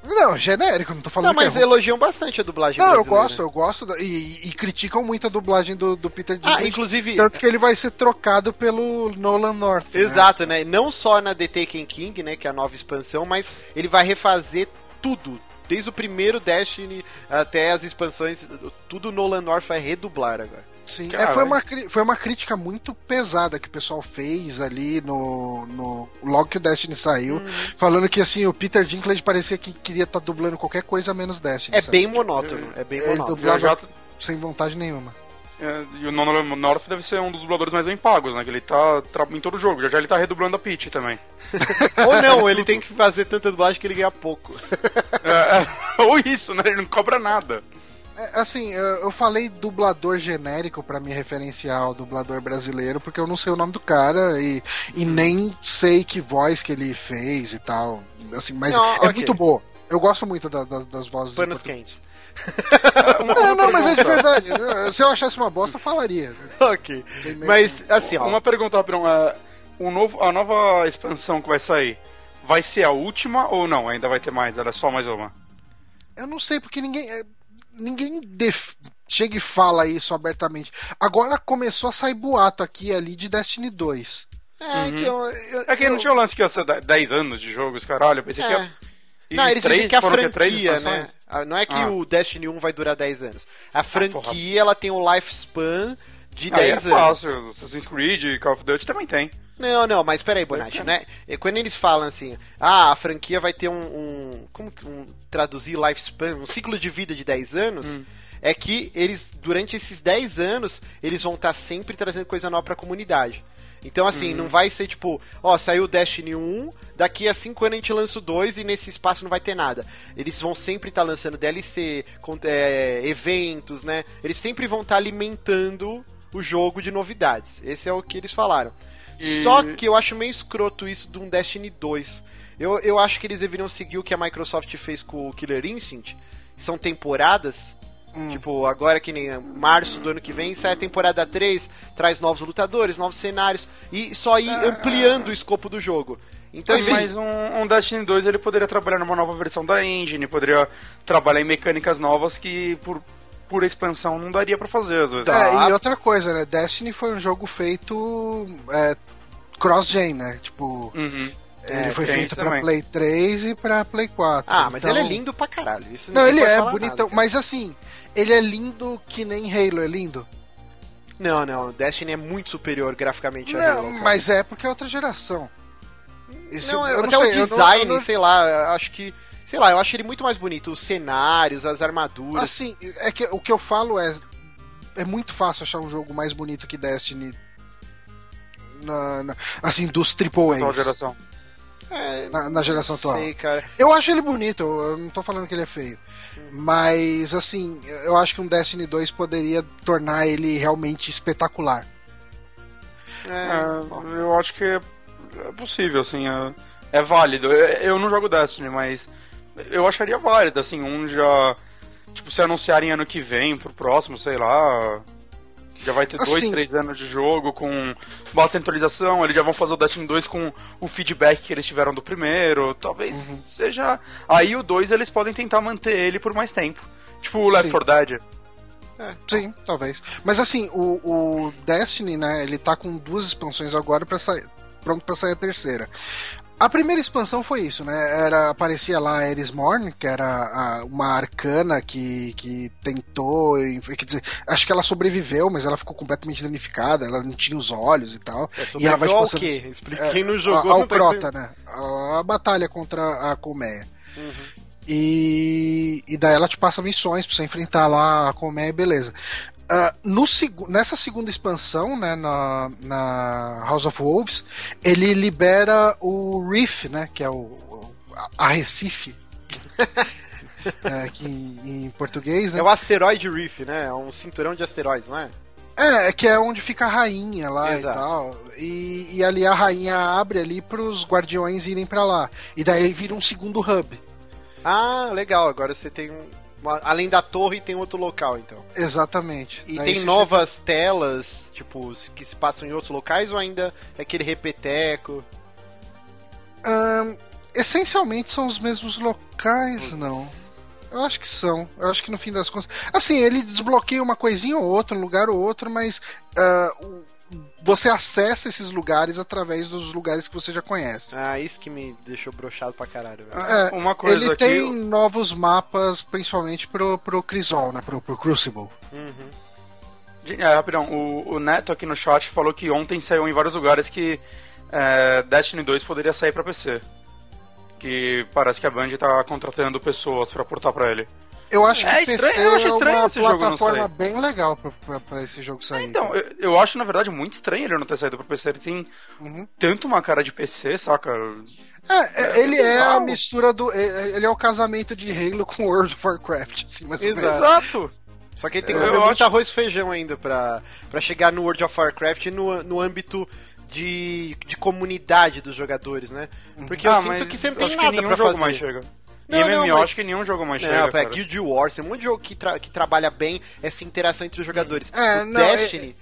Não, genérico, não tô falando Não, mas que é elogiam bastante a dublagem Não, eu brasileira. gosto, eu gosto. da- e, e criticam muito a dublagem do, do Peter Dinklage. Ah, inclusive... Tanto que ele vai ser trocado pelo Nolan North. né? Exato, né? Não só na The Taken King, né, que é a nova expansão, mas ele vai refazer tudo. Desde o primeiro Destiny até as expansões, tudo Nolan North vai redublar agora. Sim, é, foi, uma, foi uma crítica muito pesada que o pessoal fez ali no, no logo que o Destiny saiu, Uhum. falando que assim, o Peter Dinklage parecia que queria estar dublando qualquer coisa menos Destiny. É sabe? bem monótono, é bem Ele monótono. dublava Já- sem vontade nenhuma. É, E o Nono North deve ser um dos dubladores mais bem pagos, né? Que ele tá em todo jogo. Já já ele tá redublando a Peach também. <laughs> Ou não, ele tem que fazer tanta dublagem que ele ganha pouco. É, é, <laughs> ou isso, né? Ele não cobra nada. É, assim, eu, falei dublador genérico pra me referenciar ao dublador brasileiro, porque eu não sei o nome do cara e, e nem sei que voz que ele fez e tal. Assim, mas Não, é ok. muito boa. Eu gosto muito da- da- das vozes. Panos quentes. Não, <laughs> não, mas é de verdade. Se eu achasse uma bosta, eu falaria. ok. Mas, que- assim, ó. Uma pergunta, Rapidão. É, o novo, a nova expansão que vai sair vai ser a última ou não? Ainda vai ter mais? Era só mais uma? Eu não sei, porque ninguém. É, Ninguém def- chega e fala isso abertamente. Agora começou a sair boato aqui ali de Destiny 2. É, então. eu- É que não eu- tinha o lance que ia ser 10 anos de jogos, caralho. Eu pensei que É. ia. e Não, eles três, dizem que a três franquia, né? Ah, Não é que Ah. o Destiny 1 vai durar 10 anos. A franquia, porra. ela tem um lifespan de é 10 anos. fácil. Assassin's Creed e Call of Duty também tem. Não, não, mas peraí, Bonatti, né? Quando eles falam assim, ah, a franquia vai ter um. um- como um. traduzir lifespan, um ciclo de vida de 10 anos. Hum. É que eles, durante esses 10 anos, eles vão estar sempre trazendo coisa nova pra comunidade. Então, assim, Hum. não vai ser tipo, ó, saiu o Destiny 1, daqui a 5 anos a gente lança o 2 e nesse espaço não vai ter nada. Eles vão sempre estar lançando DLC, é, eventos, né? Eles sempre vão estar alimentando o jogo de novidades. Esse é o que eles falaram. E- Só que eu acho meio escroto isso de um Destiny 2. Eu, eu acho que eles deveriam seguir o que a Microsoft fez com o Killer Instinct, que são temporadas. Tipo, agora que nem março do ano que vem sai a temporada 3, traz novos lutadores, novos cenários, e só ir ampliando o escopo do jogo. Então, em vez- Mas um, um Destiny 2 ele poderia trabalhar numa nova versão da engine, poderia trabalhar em mecânicas novas que por pura expansão não daria pra fazer às vezes. Tá. É, e outra coisa, né? Destiny foi um jogo feito é, cross-gen, né? Tipo, Uhum. ele É, foi tem feito pra também. Play 3 e pra Play 4. Ah, mas então- ele é lindo pra caralho. Isso Não, ele é bonitão. nada, mas assim, ele é lindo que nem Halo é lindo. Não, não, Destiny é muito superior graficamente a Halo. Não, cara. mas é porque é outra geração. Isso, não, eu até não o sei, eu não- design, eu não- sei lá, acho que. Sei lá, eu acho ele muito mais bonito. Os cenários, as armaduras. Assim, é que o que eu falo é. É muito fácil achar um jogo mais bonito que Destiny. Na, na- assim, dos Atual AAA. geração. É, Na, na geração não atual. sei. Eu acho ele bonito, eu não tô falando que ele é feio. Mas, assim, eu acho que um Destiny 2 poderia tornar ele realmente espetacular. É, É, eu acho que é, é possível, assim, é, é válido. Eu, eu não jogo Destiny, mas eu acharia válido, assim, um já. Tipo, se anunciarem ano que vem pro próximo, sei lá. Já vai ter dois, Assim- três anos de jogo com bastante atualização. Eles já vão fazer o Destiny 2 com o feedback que eles tiveram do primeiro. Talvez Uhum. seja. Aí o 2 eles podem tentar manter ele por mais tempo. Tipo o Left Sim. 4 Dead. Sim, talvez. Mas assim, o, o Destiny, né, ele tá com duas expansões agora para sair. Pronto pra sair a terceira. A primeira expansão foi isso, né? Era, aparecia lá a Eris Morn, que era a- uma arcana que, que tentou. Quer dizer, acho que ela sobreviveu, mas ela ficou completamente danificada, ela não tinha os olhos e tal. é e ela vai sobreviveu ao passando- quê? Explique É, quem não jogou. a- ao não tá Crota, né? A, a batalha contra a Colmeia. E, e daí ela te passa missões pra você enfrentar lá a Colmeia, beleza. Ah, no nessa segunda expansão, né, na, na House of Wolves, ele libera o Reef, né, que é o, o a Recife, <laughs> é, que em, em português, né? É o asteroide Reef, né? É um cinturão de asteroides, não é? É, que é onde fica a rainha lá Exato. e tal. E, e ali a rainha abre ali pros guardiões irem pra lá. E daí vira um segundo hub. Ah, legal. Agora você tem um. Uma- além da torre, tem outro local, então. Exatamente. E Daí tem novas telas, tipo, que se passam em outros locais ou ainda é aquele repeteco? Ahn, essencialmente são os mesmos locais, não. Eu acho que são. Eu acho que no fim das contas. Assim, ele desbloqueia uma coisinha ou outra, um lugar ou outro, mas uh, você acessa esses lugares através dos lugares que você já conhece. Ah, isso que me deixou brochado pra caralho, velho. É, uma coisa ele aqui. tem novos mapas, principalmente pro, pro Crisol, né? Pro, pro Crucible. É, rapidão, o, o Neto aqui no chat falou que ontem saiu em vários lugares que é, Destiny 2 poderia sair pra PC. Que parece que a Band tá contratando pessoas pra portar pra ele. Eu acho que É PC estranho, eu acho é estranho uma esse jogo não plataforma sair. bem legal pra, pra, pra esse jogo sair. Então, cara. eu, eu acho na verdade muito estranho ele não ter saído pra PC. Ele tem Uhum. tanto uma cara de PC, saca? É, é, é ele é a mistura do. é- Ele é o casamento de Halo com World of Warcraft, assim, mais ou menos. Exato. Exato! Só que ele tem que Eu comer acho- muito arroz e feijão ainda pra, pra chegar no World of Warcraft no, no âmbito de, de comunidade dos jogadores, né? Porque eu Ah, sinto mas que sempre acho tem que nada nenhum pra jogo fazer. mais chega. Não, Em MMO, não, mas- acho que nenhum jogo mais chega. cara. Guild Wars, tem um monte de jogo que, tra- que trabalha bem essa interação entre os jogadores. É, o não, é- Destiny...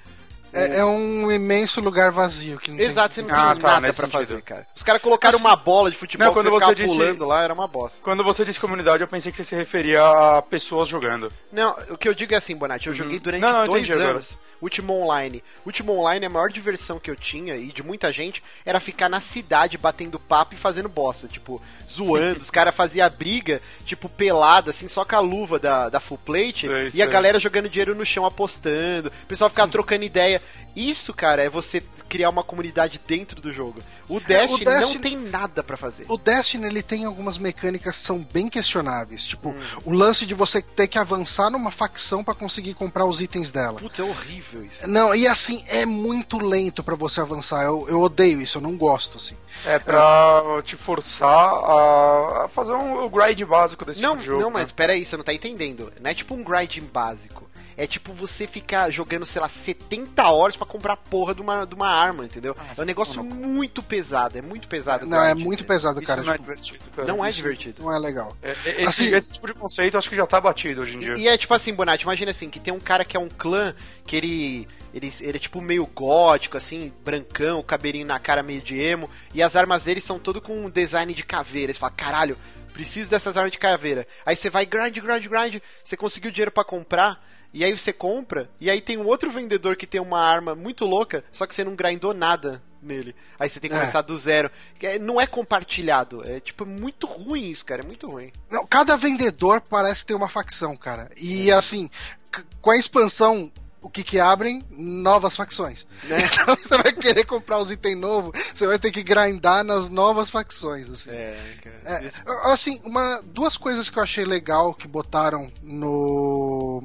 É, é um imenso lugar vazio que não tem- Exato, você não Ah, tem tá, nada pra sentido. fazer, cara. Os caras colocaram Assim- uma bola de futebol Não, quando você você ficava disse- pulando lá, era uma bosta. Quando você disse comunidade, eu pensei que você se referia a pessoas jogando. Não, o que eu digo é assim, Bonatti, eu joguei durante Não, não, dois entendi agora. Ultima Online. Ultima Online, a maior diversão que eu tinha, e de muita gente, era ficar na cidade batendo papo e fazendo bosta. Tipo, zoando, os <laughs> caras faziam briga, tipo, pelada, assim, só com a luva da, da full plate, Sei, e sei. a galera jogando dinheiro no chão apostando, o pessoal ficava trocando ideia. Isso, cara, é você criar uma comunidade dentro do jogo. O Destiny, não Destiny- tem nada pra fazer. O Destiny ele tem algumas mecânicas que são bem questionáveis, tipo o lance de você ter que avançar numa facção pra conseguir comprar os itens dela. Putz, é horrível isso. Não, e assim é muito lento pra você avançar. Eu, eu odeio isso, eu não gosto assim. É pra te forçar a, a fazer um, o grind básico desse Não, tipo de jogo. não, né? mas peraí, você não tá entendendo. Não é tipo um grinding básico. É tipo você ficar jogando, sei lá, 70 horas pra comprar a porra de uma, de uma arma, entendeu? é um negócio muito pesado, é muito pesado. Não, é muito pesado, Isso cara. não é tipo, divertido, cara. Não é isso divertido. Não é legal. É, é, esse, Assim- esse tipo de conceito acho que já tá batido hoje em dia. E é tipo assim, Bonatti, imagina assim, que tem um cara que é um clã, que ele, ele, ele é tipo meio gótico, assim, brancão, cabelinho na cara meio de emo, e as armas dele são todo com um design de caveira. Você fala, caralho, preciso dessas armas de caveira. Aí você vai grind, grind, grind, você conseguiu dinheiro pra comprar, e aí você compra, e aí tem um outro vendedor que tem uma arma muito louca, só que você não grindou nada nele. Aí você tem que É. começar do zero. É- Não é compartilhado, é tipo muito ruim isso, cara, é muito ruim. Não, cada vendedor parece ter uma facção, cara. E assim, c- com a expansão, o que que abrem? Novas facções. Né? <laughs> Então você vai querer comprar os itens novos, você vai ter que grindar nas novas facções, assim. É. É, assim, uma, duas coisas que eu achei legal que botaram no,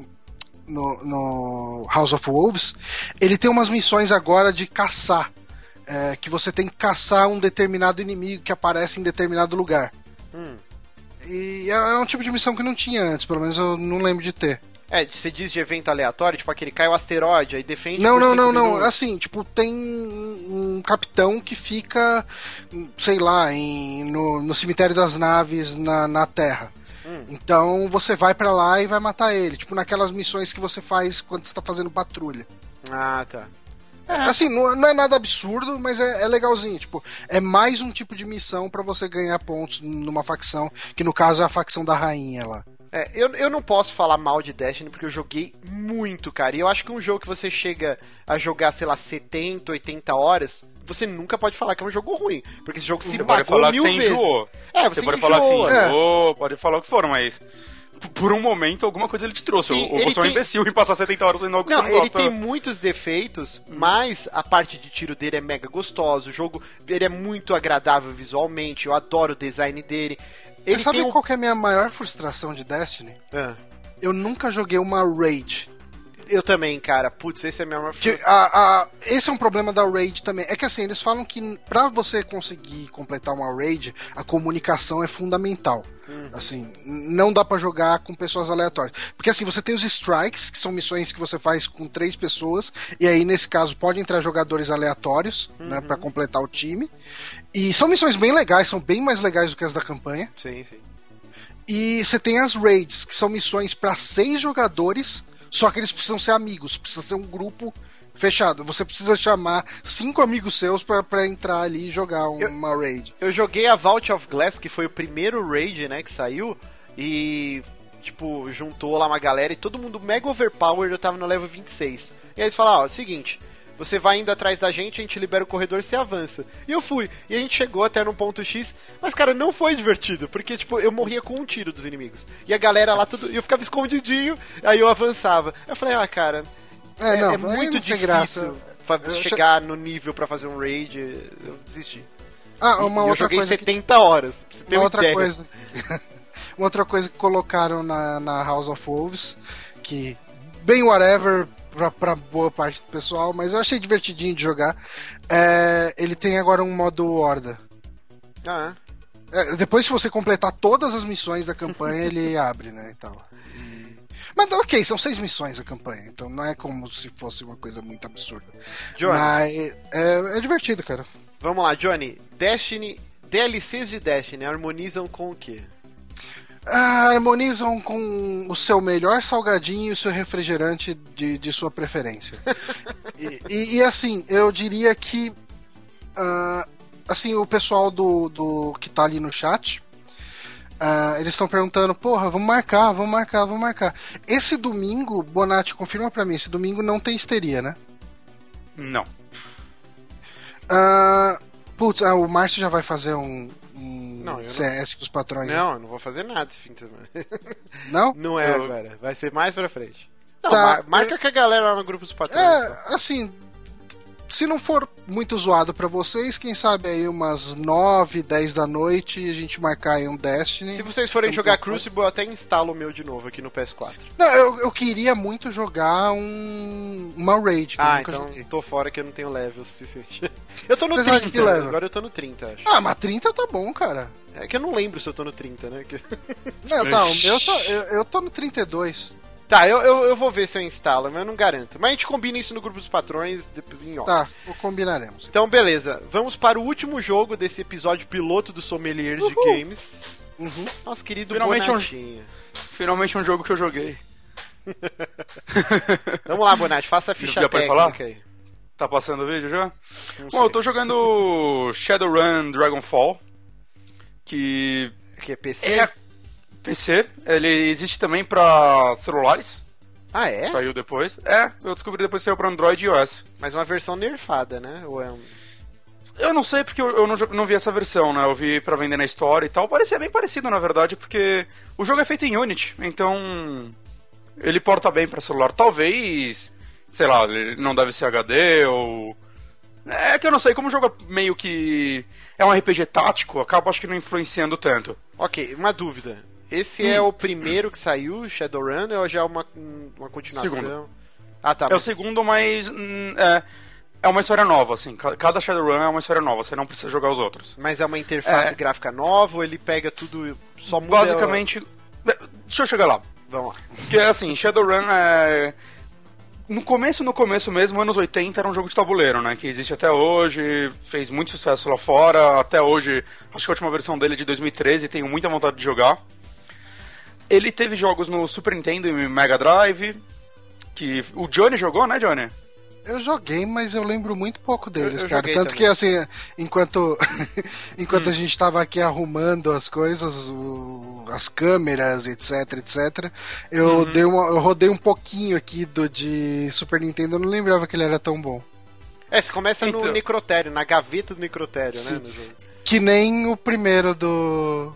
no, no House of Wolves, ele tem umas missões agora de caçar. é, que você tem que caçar um determinado inimigo que aparece em determinado lugar. Hum. E é, é um tipo de missão que não tinha antes, pelo menos eu não lembro de ter. É, você diz de evento aleatório, tipo aquele cai o asteroide, aí defende. Não, não, não, não. minutos. Assim, tipo, tem um capitão que fica, sei lá, em, no, no cemitério das naves na, na Terra. Então você vai pra lá e vai matar ele. Tipo, naquelas missões que você faz quando você tá fazendo patrulha. Ah, tá. É, assim, não, não é nada absurdo, mas é, é legalzinho. Tipo, é mais um tipo de missão pra você ganhar pontos numa facção, que no caso é a facção da rainha lá. É, eu, eu não posso falar mal de Destiny porque eu joguei muito, cara. E eu acho que um jogo que você chega a jogar, sei lá, 70, 80 horas, você nunca pode falar que é um jogo ruim. Porque esse jogo se Você mil você vezes. enjoou. É, você, Você pode falar que você enjoa. É. enjoou, pode falar o que for, mas por um momento alguma coisa ele te trouxe. Sim, ou você é um tem- imbecil em passar 70 horas lendo algo que Não, você não ele gosta. tem muitos defeitos, mas a parte de tiro dele é mega gostosa. O jogo ele é muito agradável visualmente. Eu adoro o design dele. Ele Você sabe um... qual que é a minha maior frustração de Destiny? Ah, Eu nunca joguei uma raid. Eu também, cara. Putz, esse é minha maior Que a, a- esse é um problema da raid também. É que assim, eles falam que pra você conseguir completar uma raid, a comunicação é fundamental. Assim, n- não dá pra jogar com pessoas aleatórias. Porque assim, você tem os strikes, que são missões que você faz com três pessoas, e aí nesse caso pode entrar jogadores aleatórios, né, para completar o time. E são missões bem legais, são bem mais legais do que as da campanha. Sim, sim. E você tem as raids, que são missões pra seis jogadores, só que eles precisam ser amigos, precisa ser um grupo Fechado. Você precisa chamar cinco amigos seus pra, pra entrar ali e jogar uma raid. Eu joguei a Vault of Glass, que foi o primeiro raid, né, que saiu, e tipo, juntou lá uma galera e todo mundo mega overpowered, eu tava no level 26. E aí eles falaram, ó, seguinte, você vai indo atrás da gente, a gente libera o corredor, você avança. E eu fui. E a gente chegou até no ponto X, mas cara, não foi divertido, porque tipo, eu morria com um tiro dos inimigos. E a galera lá tudo, eu ficava escondidinho, aí eu avançava. Eu falei: "Ah, cara, é, não, é muito difícil graça. chegar no nível para fazer um raid, eu desisti. Ah, uma e outra eu joguei coisa 70 que... horas. Pra você ter uma, uma outra ideia. coisa. <laughs> uma outra coisa que colocaram na, na House of Wolves, que bem whatever pra, pra boa parte do pessoal, mas eu achei divertidinho de jogar. É, ele tem agora um modo horda. Ah, é? É, depois, se você completar todas as missões da campanha, ele <laughs> abre, né? E tal. E... Mas ok, são seis missões a campanha, então não é como se fosse uma coisa muito absurda. Johnny. Mas é, é divertido, cara. Vamos lá, Johnny. Destiny, DLCs de Destiny harmonizam com o quê? Ah, harmonizam com o seu melhor salgadinho e o seu refrigerante de, de sua preferência. <laughs> e, e, e, assim, eu diria que uh, assim, o pessoal do, do que tá ali no chat, uh, eles estão perguntando, porra, vamos marcar, vamos marcar, vamos marcar. Esse domingo, Bonatti, confirma pra mim, esse domingo não tem histeria, né? Não. Uh, putz, ah, o Márcio já vai fazer um, não, CS não... com os patrões. Não, né? eu não vou fazer nada esse fim de semana. <laughs> Não? Não é eu... agora. Vai ser mais pra frente. Não, tá, marca eu... com a galera lá no grupo dos patrões. É, assim, se não for muito zoado para vocês, quem sabe aí umas 9, 10 da noite a gente marcar aí um Destiny. Se vocês forem jogar Crucible, eu até instalo o meu de novo aqui no PS4. Não, eu, eu queria muito jogar um uma Raid. ah, então joguei. tô fora que eu não tenho level suficiente. <laughs> eu tô no Vocês 30, agora eu tô no 30, acho. Ah, mas 30 tá bom, cara. É que eu não lembro se eu tô no 30, né? <laughs> Não, tá, o meu tô, eu, eu tô no 32. Tá, eu, eu, eu, vou ver se eu instalo, mas eu não garanto. Mas a gente combina isso no grupo dos patrões em off. Tá, combinaremos. Então, beleza. Vamos para o último jogo desse episódio piloto do Sommelier de Games. Uhum. Nosso querido finalmente Bonatinha. um, Finalmente um jogo que eu joguei. <laughs> Vamos lá, Bonatti, faça a ficha já técnica falar? aí. Tá passando o vídeo já? Não Bom, sei. eu tô jogando Shadowrun Dragonfall. Que Que é PC? é PC. Ele existe também pra celulares. Ah, é? Saiu depois. É, eu descobri depois que saiu pra Android e iOS. Mas uma versão nerfada, né? Ou é um... Eu não sei porque eu, eu não, não vi essa versão, né? Eu vi pra vender na história e tal. Parecia bem parecido, na verdade, porque o jogo é feito em Unity, então ele porta bem pra celular. Talvez, sei lá, ele não deve ser HD ou. É que eu não sei, como o jogo é meio que. É um RPG tático, acaba acho que não influenciando tanto. Ok, uma dúvida. Esse Hum. é o primeiro que saiu, Shadowrun, ou já é uma, uma continuação? Segundo. Ah, tá. É o mas- segundo, mas. hum, é, é uma história nova, assim. Ca- Cada Shadowrun é uma história nova, você não precisa jogar os outros. Mas é uma interface É. gráfica nova ou ele pega tudo só muda... Basicamente. Deixa eu chegar lá. Vamos lá. Porque assim, Shadowrun é. No começo, no começo mesmo, anos 80, era um jogo de tabuleiro, né? Que existe até hoje, fez muito sucesso lá fora, até hoje, acho que a última versão dele é de 2013, tenho muita vontade de jogar. Ele teve jogos no Super Nintendo e Mega Drive, que o Johnny jogou, né, Johnny? Eu joguei, mas eu lembro muito pouco deles, Eu- eu cara. Tanto também. que, assim, enquanto, <laughs> enquanto Hum. a gente tava aqui arrumando as coisas, o- as câmeras, etc, etc, eu, Uhum. dei uma, eu rodei um pouquinho aqui do de Super Nintendo, eu não lembrava que ele era tão bom. É, você começa no Então. necrotério, na gaveta do necrotério, Sim. né? no jogo. Que nem o primeiro do.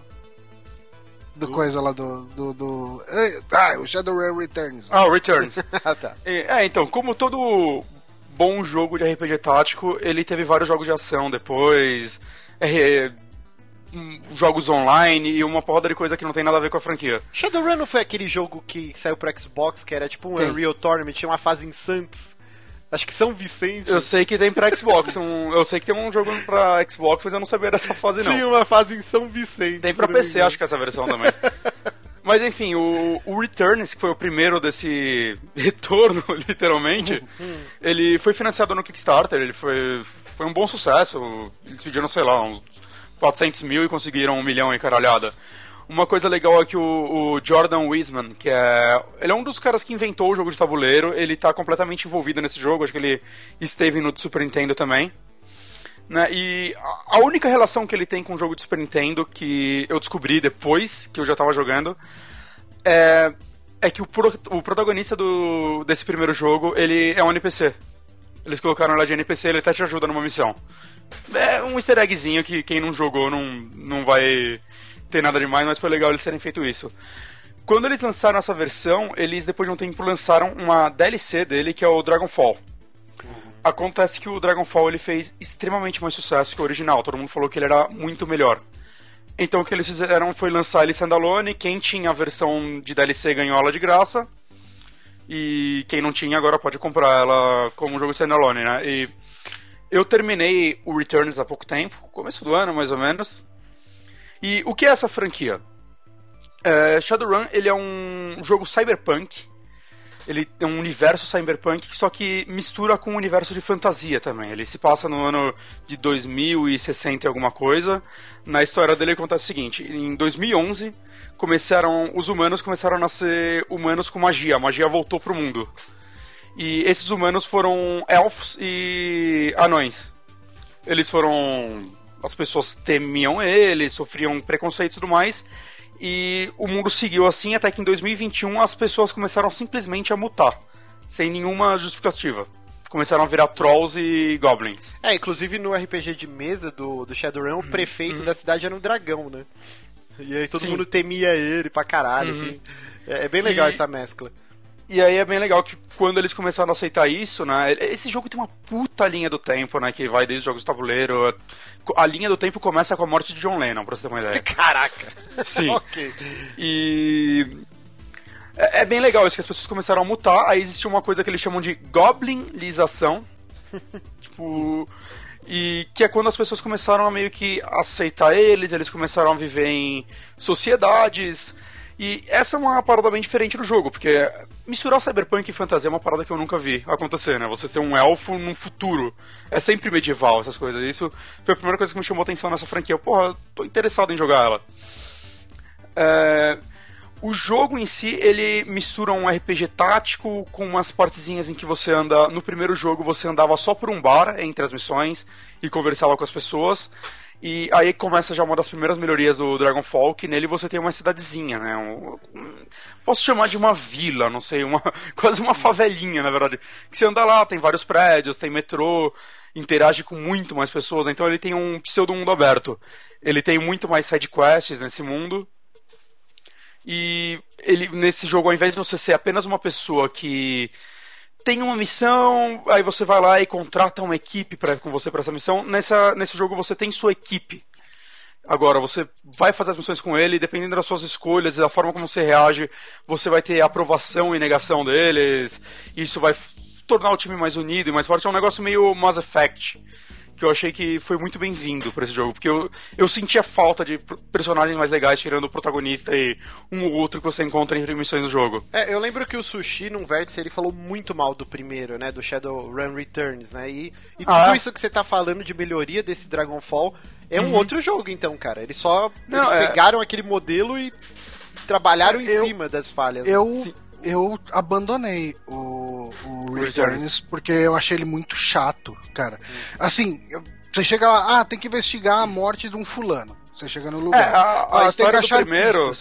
Do coisa lá do. do, do- Ah, o Shadowrun Returns. Ah, o Returns. <laughs> Ah, tá. É, então, como todo bom jogo de RPG tático, ele teve vários jogos de ação depois, é, hum, jogos online e uma porrada de coisa que não tem nada a ver com a franquia. Shadowrun não foi aquele jogo que saiu pro Xbox, que era tipo um. Unreal Tournament, tinha uma fase em Santos. Acho que São Vicente. Eu sei que tem pra Xbox, um- eu sei que tem um jogo pra Xbox, mas eu não sabia dessa fase não. Tinha uma fase em São Vicente. Tem pra PC, acho que essa versão também. <laughs> Mas enfim, o, o Returns, que foi o primeiro desse <laughs> retorno, <laughs> literalmente, ele foi financiado no Kickstarter, ele foi, foi um bom sucesso. Eles pediram, sei lá, uns 400 mil e conseguiram um milhão e caralhada. Uma coisa legal é que o, o, Jordan Wiseman, que é. Ele é um dos caras que inventou o jogo de tabuleiro, ele tá completamente envolvido nesse jogo, acho que ele esteve no Super Nintendo também. Né? E a única relação que ele tem com o jogo de Super Nintendo, que eu descobri depois que eu já tava jogando, é, é que o, pro, o protagonista do, desse primeiro jogo, ele é um NPC. Eles colocaram lá de NPC, ele até te ajuda numa missão. É um easter eggzinho que quem não jogou não, não vai ter nada demais, mas foi legal eles terem feito isso. Quando eles lançaram essa versão, eles depois de um tempo lançaram uma DLC dele que é o Dragonfall. Acontece que o Dragonfall ele fez extremamente mais sucesso que o original, todo mundo falou que ele era muito melhor. Então o que eles fizeram foi lançar ele standalone, quem tinha a versão de DLC ganhou ela de graça, e quem não tinha agora pode comprar ela como um jogo standalone, né? E eu terminei o Returns há pouco tempo, começo do ano mais ou menos. E o que é essa franquia? É, Shadowrun ele é um jogo cyberpunk. Ele é um universo cyberpunk, só que mistura com um universo de fantasia também. Ele se passa no ano de 2060 e alguma coisa. Na história dele acontece o seguinte: em 2011 começaram os humanos começaram a nascer humanos com magia. A magia voltou pro mundo. E esses humanos foram elfos e anões. Eles foram as pessoas temiam eles, sofriam preconceito e tudo mais. E o mundo seguiu assim até que em 2021 as pessoas começaram simplesmente a mutar, sem nenhuma justificativa. Começaram a virar trolls e goblins. É, inclusive no RPG de mesa do, do Shadowrun, o prefeito uhum. da cidade era um dragão, né? E aí todo Sim. mundo temia ele pra caralho, uhum. assim. É, é, bem legal e... essa mescla. E aí é bem legal que quando eles começaram a aceitar isso, né? Esse jogo tem uma puta linha do tempo, né? Que vai desde jogos de tabuleiro. A linha do tempo começa com a morte de John Lennon, pra você ter uma ideia. <laughs> Caraca! Sim. <laughs> ok. E. É, é, bem legal isso que as pessoas começaram a mutar. Aí existe uma coisa que eles chamam de goblinização. <laughs> tipo. E que é quando as pessoas começaram a meio que aceitar eles, eles começaram a viver em sociedades e essa é uma parada bem diferente do jogo, porque misturar cyberpunk e fantasia é uma parada que eu nunca vi acontecer, né? Você ser um elfo num futuro. É sempre medieval, essas coisas. Isso foi a primeira coisa que me chamou atenção nessa franquia. Porra, tô interessado em jogar ela. É... O jogo em si, ele mistura um RPG tático com umas partezinhas em que você anda. No primeiro jogo, você andava só por um bar entre as missões e conversava com as pessoas. E aí começa já uma das primeiras melhorias do Dragonfall, que nele você tem uma cidadezinha, né? Um, posso chamar de uma vila, não sei, uma <laughs> quase uma favelinha, na verdade. Que você anda lá, tem vários prédios, tem metrô, interage com muito mais pessoas, então ele tem um pseudo mundo aberto. Ele tem muito mais side quests nesse mundo. E ele nesse jogo, ao invés de você ser apenas uma pessoa que tem uma missão, aí você vai lá e contrata uma equipe pra, com você para essa missão. Nessa, nesse jogo você tem sua equipe. Agora, você vai fazer as missões com ele, dependendo das suas escolhas e da forma como você reage, você vai ter aprovação e negação deles. Isso vai tornar o time mais unido e mais forte. É um negócio meio Mass Effect que eu achei que foi muito bem-vindo para esse jogo, porque eu, eu sentia falta de personagens mais legais, tirando o protagonista e um ou outro que você encontra em missões do jogo. É, eu lembro que o Sushi, num vértice, ele falou muito mal do primeiro, né, do Shadowrun Returns, né, e, e ah, tudo é? isso que você tá falando de melhoria desse Dragonfall é um uhum. outro jogo, então, cara. Eles só Não, eles é... pegaram aquele modelo e trabalharam eu, em cima das falhas. Eu... Sim eu abandonei o, o Returns porque eu achei ele muito chato, cara. Assim, você chega lá, ah, tem que investigar a morte de um fulano. Você chega no lugar. É, a, a ah, história do primeiro,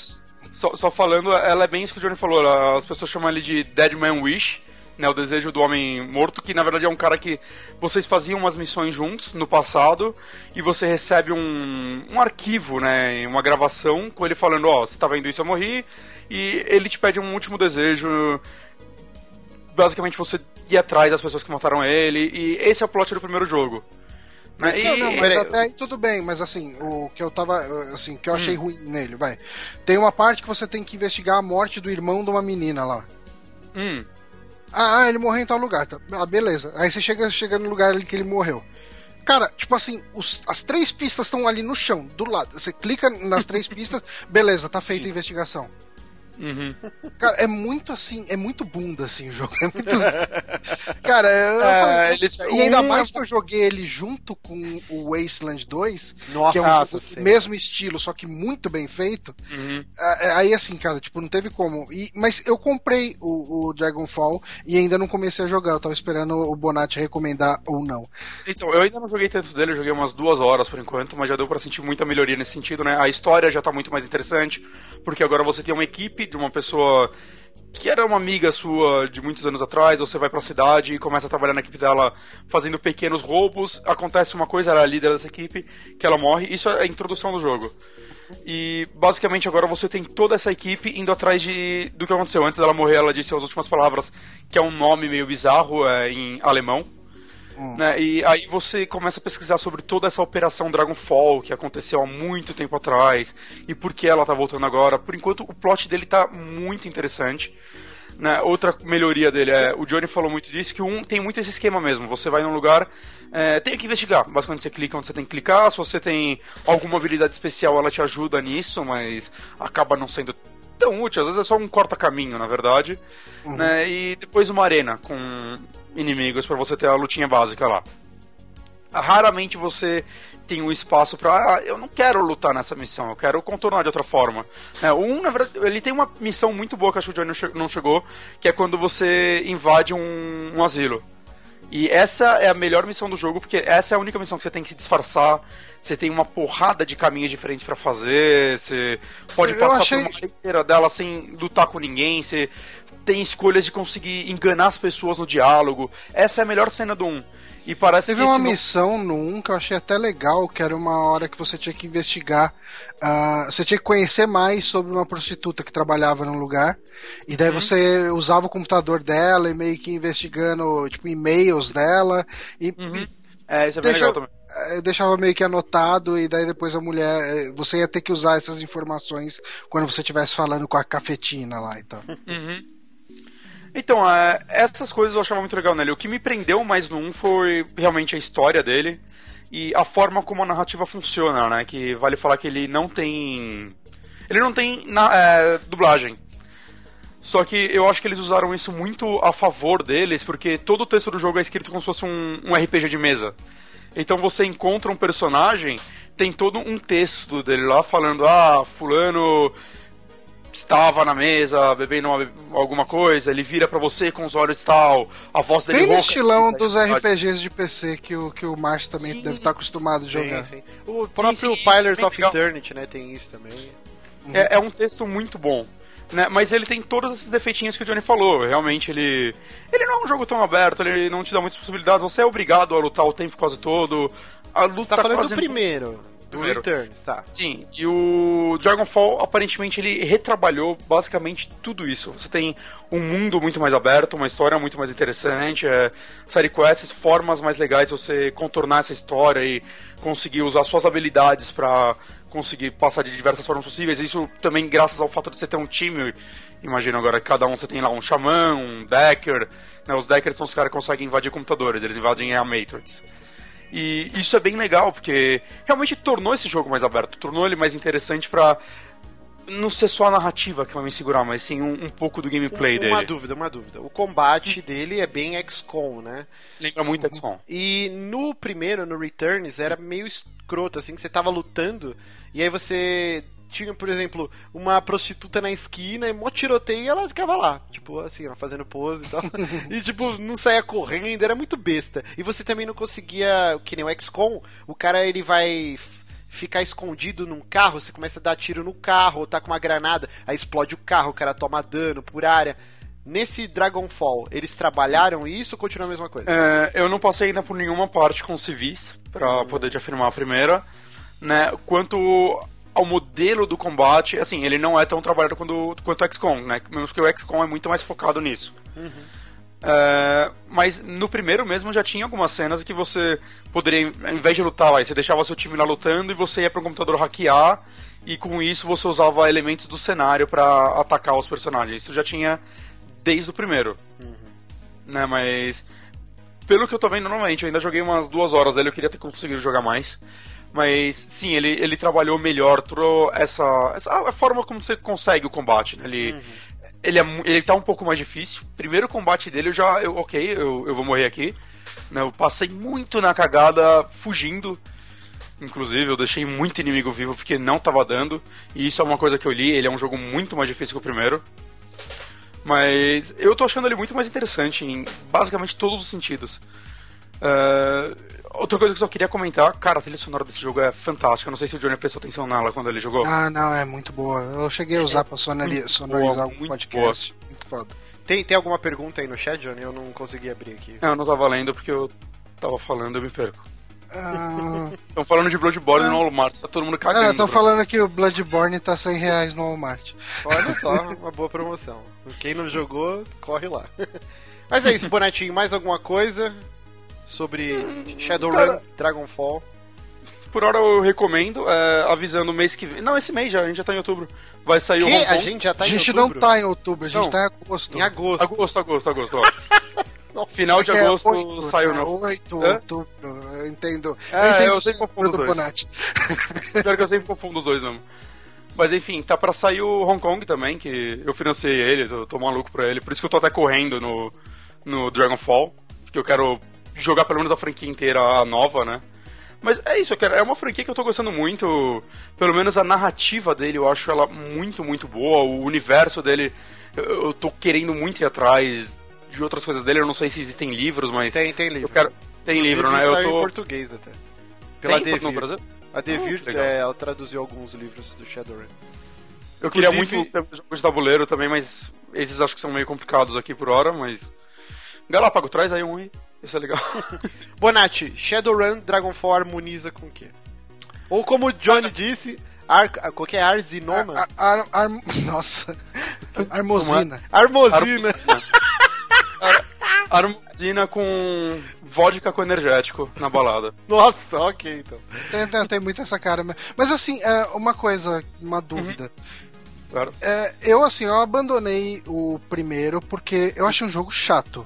só, só, falando, ela é bem isso que o Johnny falou. As pessoas chamam ele de Dead Man Wish, né, o desejo do homem morto, que na verdade é um cara que vocês faziam umas missões juntos no passado e você recebe um, um arquivo, né, uma gravação com ele falando, ó, oh, você tá vendo isso, eu morri, e ele te pede um último desejo. Basicamente você ir atrás das pessoas que mataram ele, e esse é o plot do primeiro jogo. Mas, e, não, mas até aí tudo bem, mas assim, o que eu tava. Assim, que eu achei hum. ruim nele, vai. Tem uma parte que você tem que investigar a morte do irmão de uma menina lá. Hum. Ah, ah ele morreu em tal lugar. Tá. Ah, beleza. Aí você chega, chega no lugar ali que ele morreu. Cara, tipo assim, os, as três pistas estão ali no chão, do lado. Você clica nas três <laughs> pistas, beleza, tá feita a investigação. Uhum. Cara, é muito assim, é muito bunda assim o jogo. É muito. <laughs> Cara, eu, É, falei, eles- e ainda um- mais que eu joguei ele junto com o Wasteland 2, Nossa, que é um mesmo estilo, só que muito bem feito. Uhum. Ah, Aí assim, cara, tipo, não teve como. E, mas eu comprei o, o Dragonfall e ainda não comecei a jogar. Eu tava esperando o Bonatti recomendar ou não. Então, eu ainda não joguei tanto dele, eu joguei umas duas horas por enquanto, mas já deu pra sentir muita melhoria nesse sentido, né? A história já tá muito mais interessante, porque agora você tem uma equipe de uma pessoa que era uma amiga sua de muitos anos atrás, você vai pra cidade e começa a trabalhar na equipe dela fazendo pequenos roubos, acontece uma coisa, ela é a líder dessa equipe, que ela morre, isso é a introdução do jogo. E basicamente agora você tem toda essa equipe indo atrás de, do que aconteceu. Antes dela morrer, ela disse as últimas palavras, que é um nome meio bizarro é, em alemão. Né? E aí você começa a pesquisar sobre toda essa operação Dragonfall que aconteceu há muito tempo atrás e por que ela tá voltando agora. Por enquanto, o plot dele tá muito interessante. Né? Outra melhoria dele é, o Johnny falou muito disso, que um tem muito esse esquema mesmo. Você vai num lugar, é, tem que investigar. Basicamente você clica onde você tem que clicar. Se você tem alguma habilidade especial, ela te ajuda nisso, mas acaba não sendo tão útil. Às vezes é só um corta-caminho, na verdade. Né? E depois uma arena com inimigos pra você ter a lutinha básica lá. Raramente você tem um espaço pra. Ah, eu não quero lutar nessa missão, eu quero contornar de outra forma. É, o um, na verdade, ele tem uma missão muito boa que acho que o Johnny não che- não chegou, que é quando você invade um, um asilo. E essa é a melhor missão do jogo, porque essa é a única missão que você tem que se disfarçar. Você tem uma porrada de caminhos diferentes pra fazer. Você pode Eu passar achei- por uma inteira dela sem lutar com ninguém. Você tem escolhas de conseguir enganar as pessoas no diálogo. Essa é a melhor cena do 1. E parece Teve que uma missão no 1 que eu achei até legal, que era uma hora que você tinha que investigar. ah, você tinha que conhecer mais sobre uma prostituta que trabalhava num lugar. E Uhum. daí você usava o computador dela e meio que investigando, tipo, e-mails dela. E, e É, isso é bem deixa- legal também. eh, deixava meio que anotado, e daí depois a mulher. eh, Você ia ter que usar essas informações quando você estivesse falando com a cafetina lá e tal. Uhum. Então, é, essas coisas eu achava muito legal nele. O que me prendeu mais no 1 foi realmente a história dele e a forma como a narrativa funciona, né? Que vale falar que ele não tem. Ele não tem na- é, dublagem. Só que eu acho que eles usaram isso muito a favor deles, porque todo o texto do jogo é escrito como se fosse um, um RPG de mesa. Então você encontra um personagem, tem todo um texto dele lá falando, ah, fulano estava na mesa bebendo uma- alguma coisa, ele vira pra você com os olhos tal, a voz dele Bem no rouca, estilão dos? RPGs de PC que o, que o Márcio também Sim, deve estar acostumado a jogar. Sim, sim. O próprio Pillars é bem of legal. Eternity, né, tem isso também. É, é um texto muito bom. Né? Mas ele tem todos esses defeitinhos que o Johnny falou. Realmente, ele. Ele não é um jogo tão aberto, ele não te dá muitas possibilidades. Você é obrigado a lutar o tempo quase todo. A luta Você tá falando quase do primeiro, Primeiro. Returns, tá. Sim, e o Dragonfall aparentemente ele retrabalhou basicamente tudo isso. Você tem um mundo muito mais aberto, uma história muito mais interessante, é, quests, formas mais legais de você contornar essa história e conseguir usar suas habilidades pra conseguir passar de diversas formas possíveis. Isso também graças ao fato de você ter um time. Imagina agora que cada um você tem lá um xamã, um decker. Né, os deckers são os caras que conseguem invadir computadores, eles invadem a Matrix. E isso é bem legal, porque realmente tornou esse jogo mais aberto, tornou ele mais interessante pra não ser só a narrativa que vai me segurar, mas sim um, um pouco do gameplay Uma dele. dúvida, uma dúvida. O combate dele é bem XCOM, né? Lembra muito XCOM. E no primeiro, no Returns, era meio escroto, assim, que você tava lutando e aí você tinha, por exemplo, uma prostituta na esquina e mó tiroteio e ela ficava lá, tipo, assim, ó, fazendo pose e tal. <laughs> e, tipo, não saía correndo, era muito besta. E você também não conseguia, que nem o XCOM, o cara, ele vai ficar escondido num carro, você começa a dar tiro no carro, ou tá com uma granada, aí explode o carro, o cara toma dano por área. Nesse Dragonfall, eles trabalharam isso ou continua a mesma coisa? É, eu não passei ainda por nenhuma parte com civis, pra poder te afirmar a primeira. Né? Quanto ao modelo do combate, assim, ele não é tão trabalhado quanto, quanto o XCOM, né? Mesmo que o XCOM é muito mais focado nisso. É, mas no primeiro mesmo já tinha algumas cenas que você poderia, ao invés de lutar lá, você deixava seu time lá lutando e você ia para um computador hackear e com isso você usava elementos do cenário para atacar os personagens. Isso já tinha desde o primeiro. Né, mas pelo que eu tô vendo normalmente, eu ainda joguei umas duas horas dele, eu queria ter conseguido jogar mais. Mas sim, ele, ele trabalhou melhor essa, essa a forma como você consegue o combate. Né? Ele, Uhum. ele, é, ele tá um pouco mais difícil. Primeiro combate dele eu já. Eu, ok, eu, eu vou morrer aqui. Né? Eu passei muito na cagada fugindo. Inclusive, eu deixei muito inimigo vivo porque não tava dando. E isso é uma coisa que eu li. Ele é um jogo muito mais difícil que o primeiro. Mas eu tô achando ele muito mais interessante em basicamente todos os sentidos. É, outra coisa que eu só queria comentar, cara, a trilha sonora desse jogo é fantástica. Eu não sei se o Johnny prestou atenção nela quando ele jogou. Ah, não, é muito boa. Eu cheguei a usar pra sonori- sonorizar boa, algum muito podcast. Muito foda. Tem, tem alguma pergunta aí no chat, Johnny? Eu não consegui abrir aqui. Não, eu não tava lendo porque eu tava falando e eu me perco. Ah, <laughs> Estão falando de Bloodborne no Walmart, tá todo mundo cagando. ah, tô bro. falando que o Bloodborne tá 100 reais no Walmart. Olha só, <laughs> uma boa promoção. Quem não jogou, corre lá. <laughs> Mas é isso, Bonetinho. Mais alguma coisa sobre Shadowrun, cara. Dragonfall? Por hora eu recomendo, é, avisando o mês que vem. Não, esse mês já, a gente já tá em outubro. Vai sair o Que? Hong A Kong. gente já tá a em gente outubro? não tá em outubro, a gente Não. tá em agosto. Em agosto. Agosto, agosto, agosto, ó. <laughs> Final de que é agosto oito, saiu é não. 8 Hã? outubro, eu entendo. É, eu entendo eu o sempre confundo do os dois. <laughs> Pior que eu sempre confundo os dois mesmo. Mas enfim, tá pra sair o Hong Kong também, que eu financei eles, eu tô maluco pra ele. Por isso que eu tô até correndo no, no Dragonfall, porque eu quero jogar pelo menos a franquia inteira, a nova, né? Mas é isso, eu quero, é uma franquia que eu tô gostando muito. Pelo menos a narrativa dele, eu acho ela muito, muito boa. O universo dele, eu, tô querendo muito ir atrás de outras coisas dele. Eu não sei se existem livros, mas Tem, tem livro. eu quero. Tem livro, né? Eu saiu em tô. português até. Pela Tem no Devir. Brasil? A Devir, Ah, é, ela traduziu alguns livros do Shadowrun. Eu queria Inclusive- muito ter jogo de tabuleiro também, mas esses acho que são meio complicados aqui por hora, mas. Galápago, traz aí um aí. Esse é legal. <laughs> Bonatti, Shadowrun, Dragonfall harmoniza com o quê? Ou como o Johnny disse, Ar, qual que é Arzinoma? Ar- ar- ar- nossa. Armosina. Armosina. Ar- Armosina com vodka com energético na balada. <laughs> Nossa, ok então. Tem, tem, tem muito essa cara mesmo. Mas assim, é, uma coisa, uma dúvida. Claro. É, eu assim, eu abandonei o primeiro porque eu acho um jogo chato.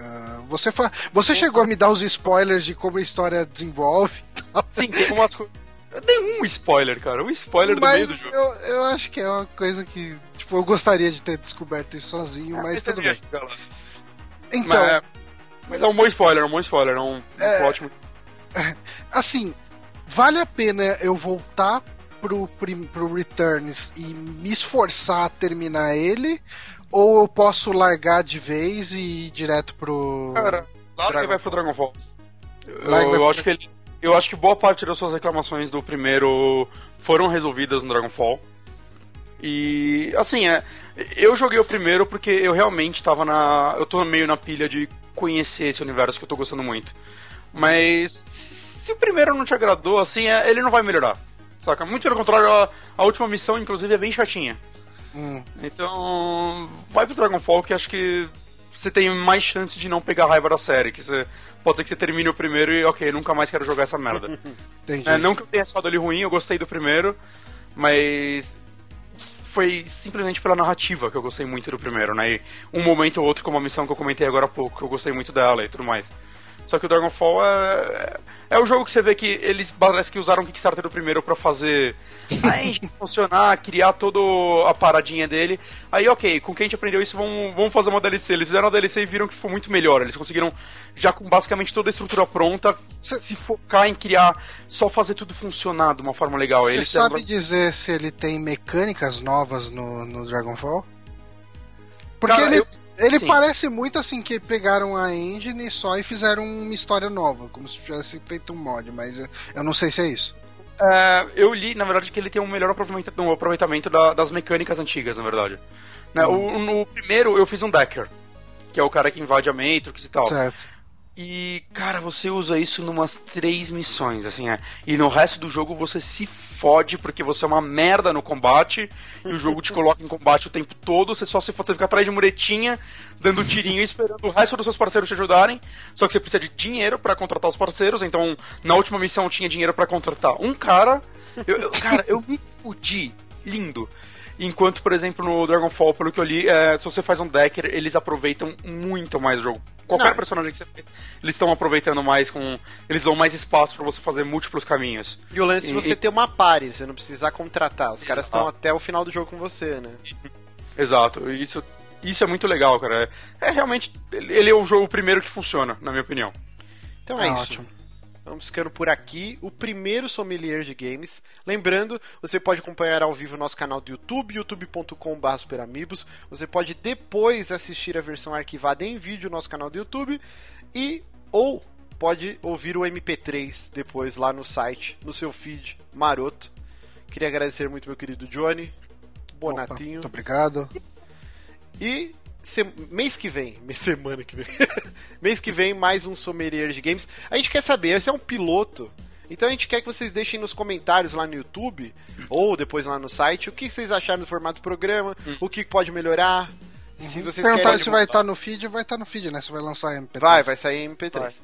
É, você fa... você chegou a me dar os spoilers de como a história desenvolve e tal. Sim, tem umas coisas. Eu dei um spoiler, cara. Um spoiler do meio Mas do jogo. eu, eu acho que é uma coisa que. Tipo, eu gostaria de ter descoberto isso sozinho, mas Esse tudo bem. Então, Mas, é- mas é um bom spoiler, é um bom spoiler. É um, um É. muito- <laughs> assim, vale a pena eu voltar pro, pro Returns e me esforçar a terminar ele? Ou eu posso largar de vez e ir direto pro. Cara, claro que Dragon vai pro Dragonfall. Eu, Larga vai eu pro- acho que ele, eu acho que boa parte das suas reclamações do primeiro foram resolvidas no Dragonfall. E assim, é, eu joguei o primeiro porque eu realmente tava na, eu tô meio na pilha de conhecer esse universo que eu tô gostando muito. Mas se o primeiro não te agradou, assim, é, ele não vai melhorar. Saca? Muito pelo contrário, a, a última missão inclusive é bem chatinha. Hum, Então, vai pro Dragonfall que acho que você tem mais chance de não pegar raiva da série. Que você, pode ser que você termine o primeiro e, ok, nunca mais quero jogar essa merda. <laughs> É, não que eu tenha achado ele ruim, eu gostei do primeiro, mas foi simplesmente pela narrativa que eu gostei muito do primeiro, né? E um momento ou outro, como a missão que eu comentei agora há pouco, que eu gostei muito dela e tudo mais. Só que o Dragonfall é, é o jogo que você vê que eles parece que usaram o Kickstarter do primeiro pra fazer a <laughs> engine funcionar, criar toda a paradinha dele. Aí, ok, com quem a gente aprendeu isso, vamos, vamos fazer uma DLC. Eles fizeram a DLC e viram que foi muito melhor. Eles conseguiram, já com basicamente toda a estrutura pronta, se focar em criar, só fazer tudo funcionar de uma forma legal. Você sabe dizer se ele tem mecânicas novas no, no Dragonfall? Porque Cara, ele, eu- ele sim. parece muito assim que pegaram a engine só e fizeram uma história nova, como se tivesse feito um mod, mas eu, não sei se é isso. É, eu li, na verdade, que ele tem um melhor aproveitamento, um aproveitamento da- das mecânicas antigas, na verdade. Né, o- no primeiro, eu fiz um Decker, que é o cara que invade a Matrix e tal. Certo. E, cara, você usa isso numas três missões, assim, é. E no resto do jogo você se fode porque você é uma merda no combate e o jogo te coloca em combate o tempo todo. Você só se você fica atrás de muretinha, dando tirinho e esperando o resto dos seus parceiros te ajudarem. Só que você precisa de dinheiro pra contratar os parceiros. Então, na última missão tinha dinheiro pra contratar um cara. Eu, eu- cara, eu me fudi. Lindo. Enquanto, por exemplo, no Dragonfall, pelo que eu li, é, se você faz um decker, eles aproveitam muito mais o jogo. Qualquer Não. personagem que você fez, eles estão aproveitando mais com. Eles dão mais espaço pra você fazer múltiplos caminhos. E o lance é E- você e- ter uma party, você não precisar contratar. Os caras estão até o final do jogo com você, né? Exato. Isso, isso é muito legal, cara. É, é realmente. Ele ele é o jogo primeiro que funciona, na minha opinião. Então é Ah, isso. ótimo. Vamos ficando por aqui. O primeiro sommelier de games. Lembrando, você pode acompanhar ao vivo o nosso canal do YouTube, youtube.com.br superamigos. Você pode depois assistir a versão arquivada em vídeo no nosso canal do YouTube. E ou pode ouvir o MP3 depois lá no site, no seu feed maroto. Queria agradecer muito meu querido Johnny. Opa, Bonatinho. muito obrigado. E se- mês que vem, <laughs> mês- semana que vem, <laughs> mês que vem mais um sommelier de games. A gente quer saber, esse é um piloto. Então a gente quer que vocês deixem nos comentários lá no YouTube ou depois lá no site o que vocês acharam do formato do programa, o que pode melhorar. Se vocês Perguntaram querem se vai estar no feed, vai estar no feed, né? Se vai lançar MP3. Vai, vai sair em MP3.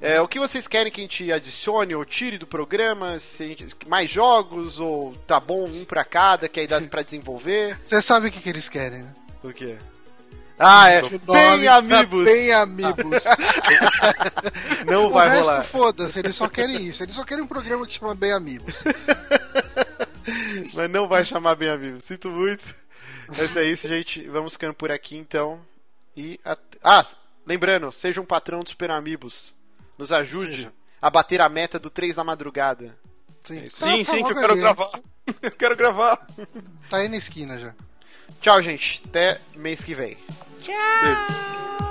É, o que vocês querem que a gente adicione ou tire do programa? Se a gente- mais jogos ou tá bom um pra cada, que aí dá pra desenvolver? Você sabe o que, que eles querem, né? O quê? Ah, é. Tá amigos! Bem amigos. <laughs> Não o vai resto, rolar. foda-se, eles só querem isso. Eles só querem um programa que chama Bem Amigos. <laughs> Mas não vai chamar bem amigo. Sinto muito. Mas é isso, gente. Vamos ficando por aqui então. E at- Ah, lembrando, seja um patrão do Super Amigos. Nos ajude Seja. a bater a meta do 3 da madrugada. Sim, Sim, sim, que eu Tá, quero gravar. <laughs> Eu quero gravar. Tá aí na esquina já. Tchau, gente. Até mês que vem. Tchau! Beijo.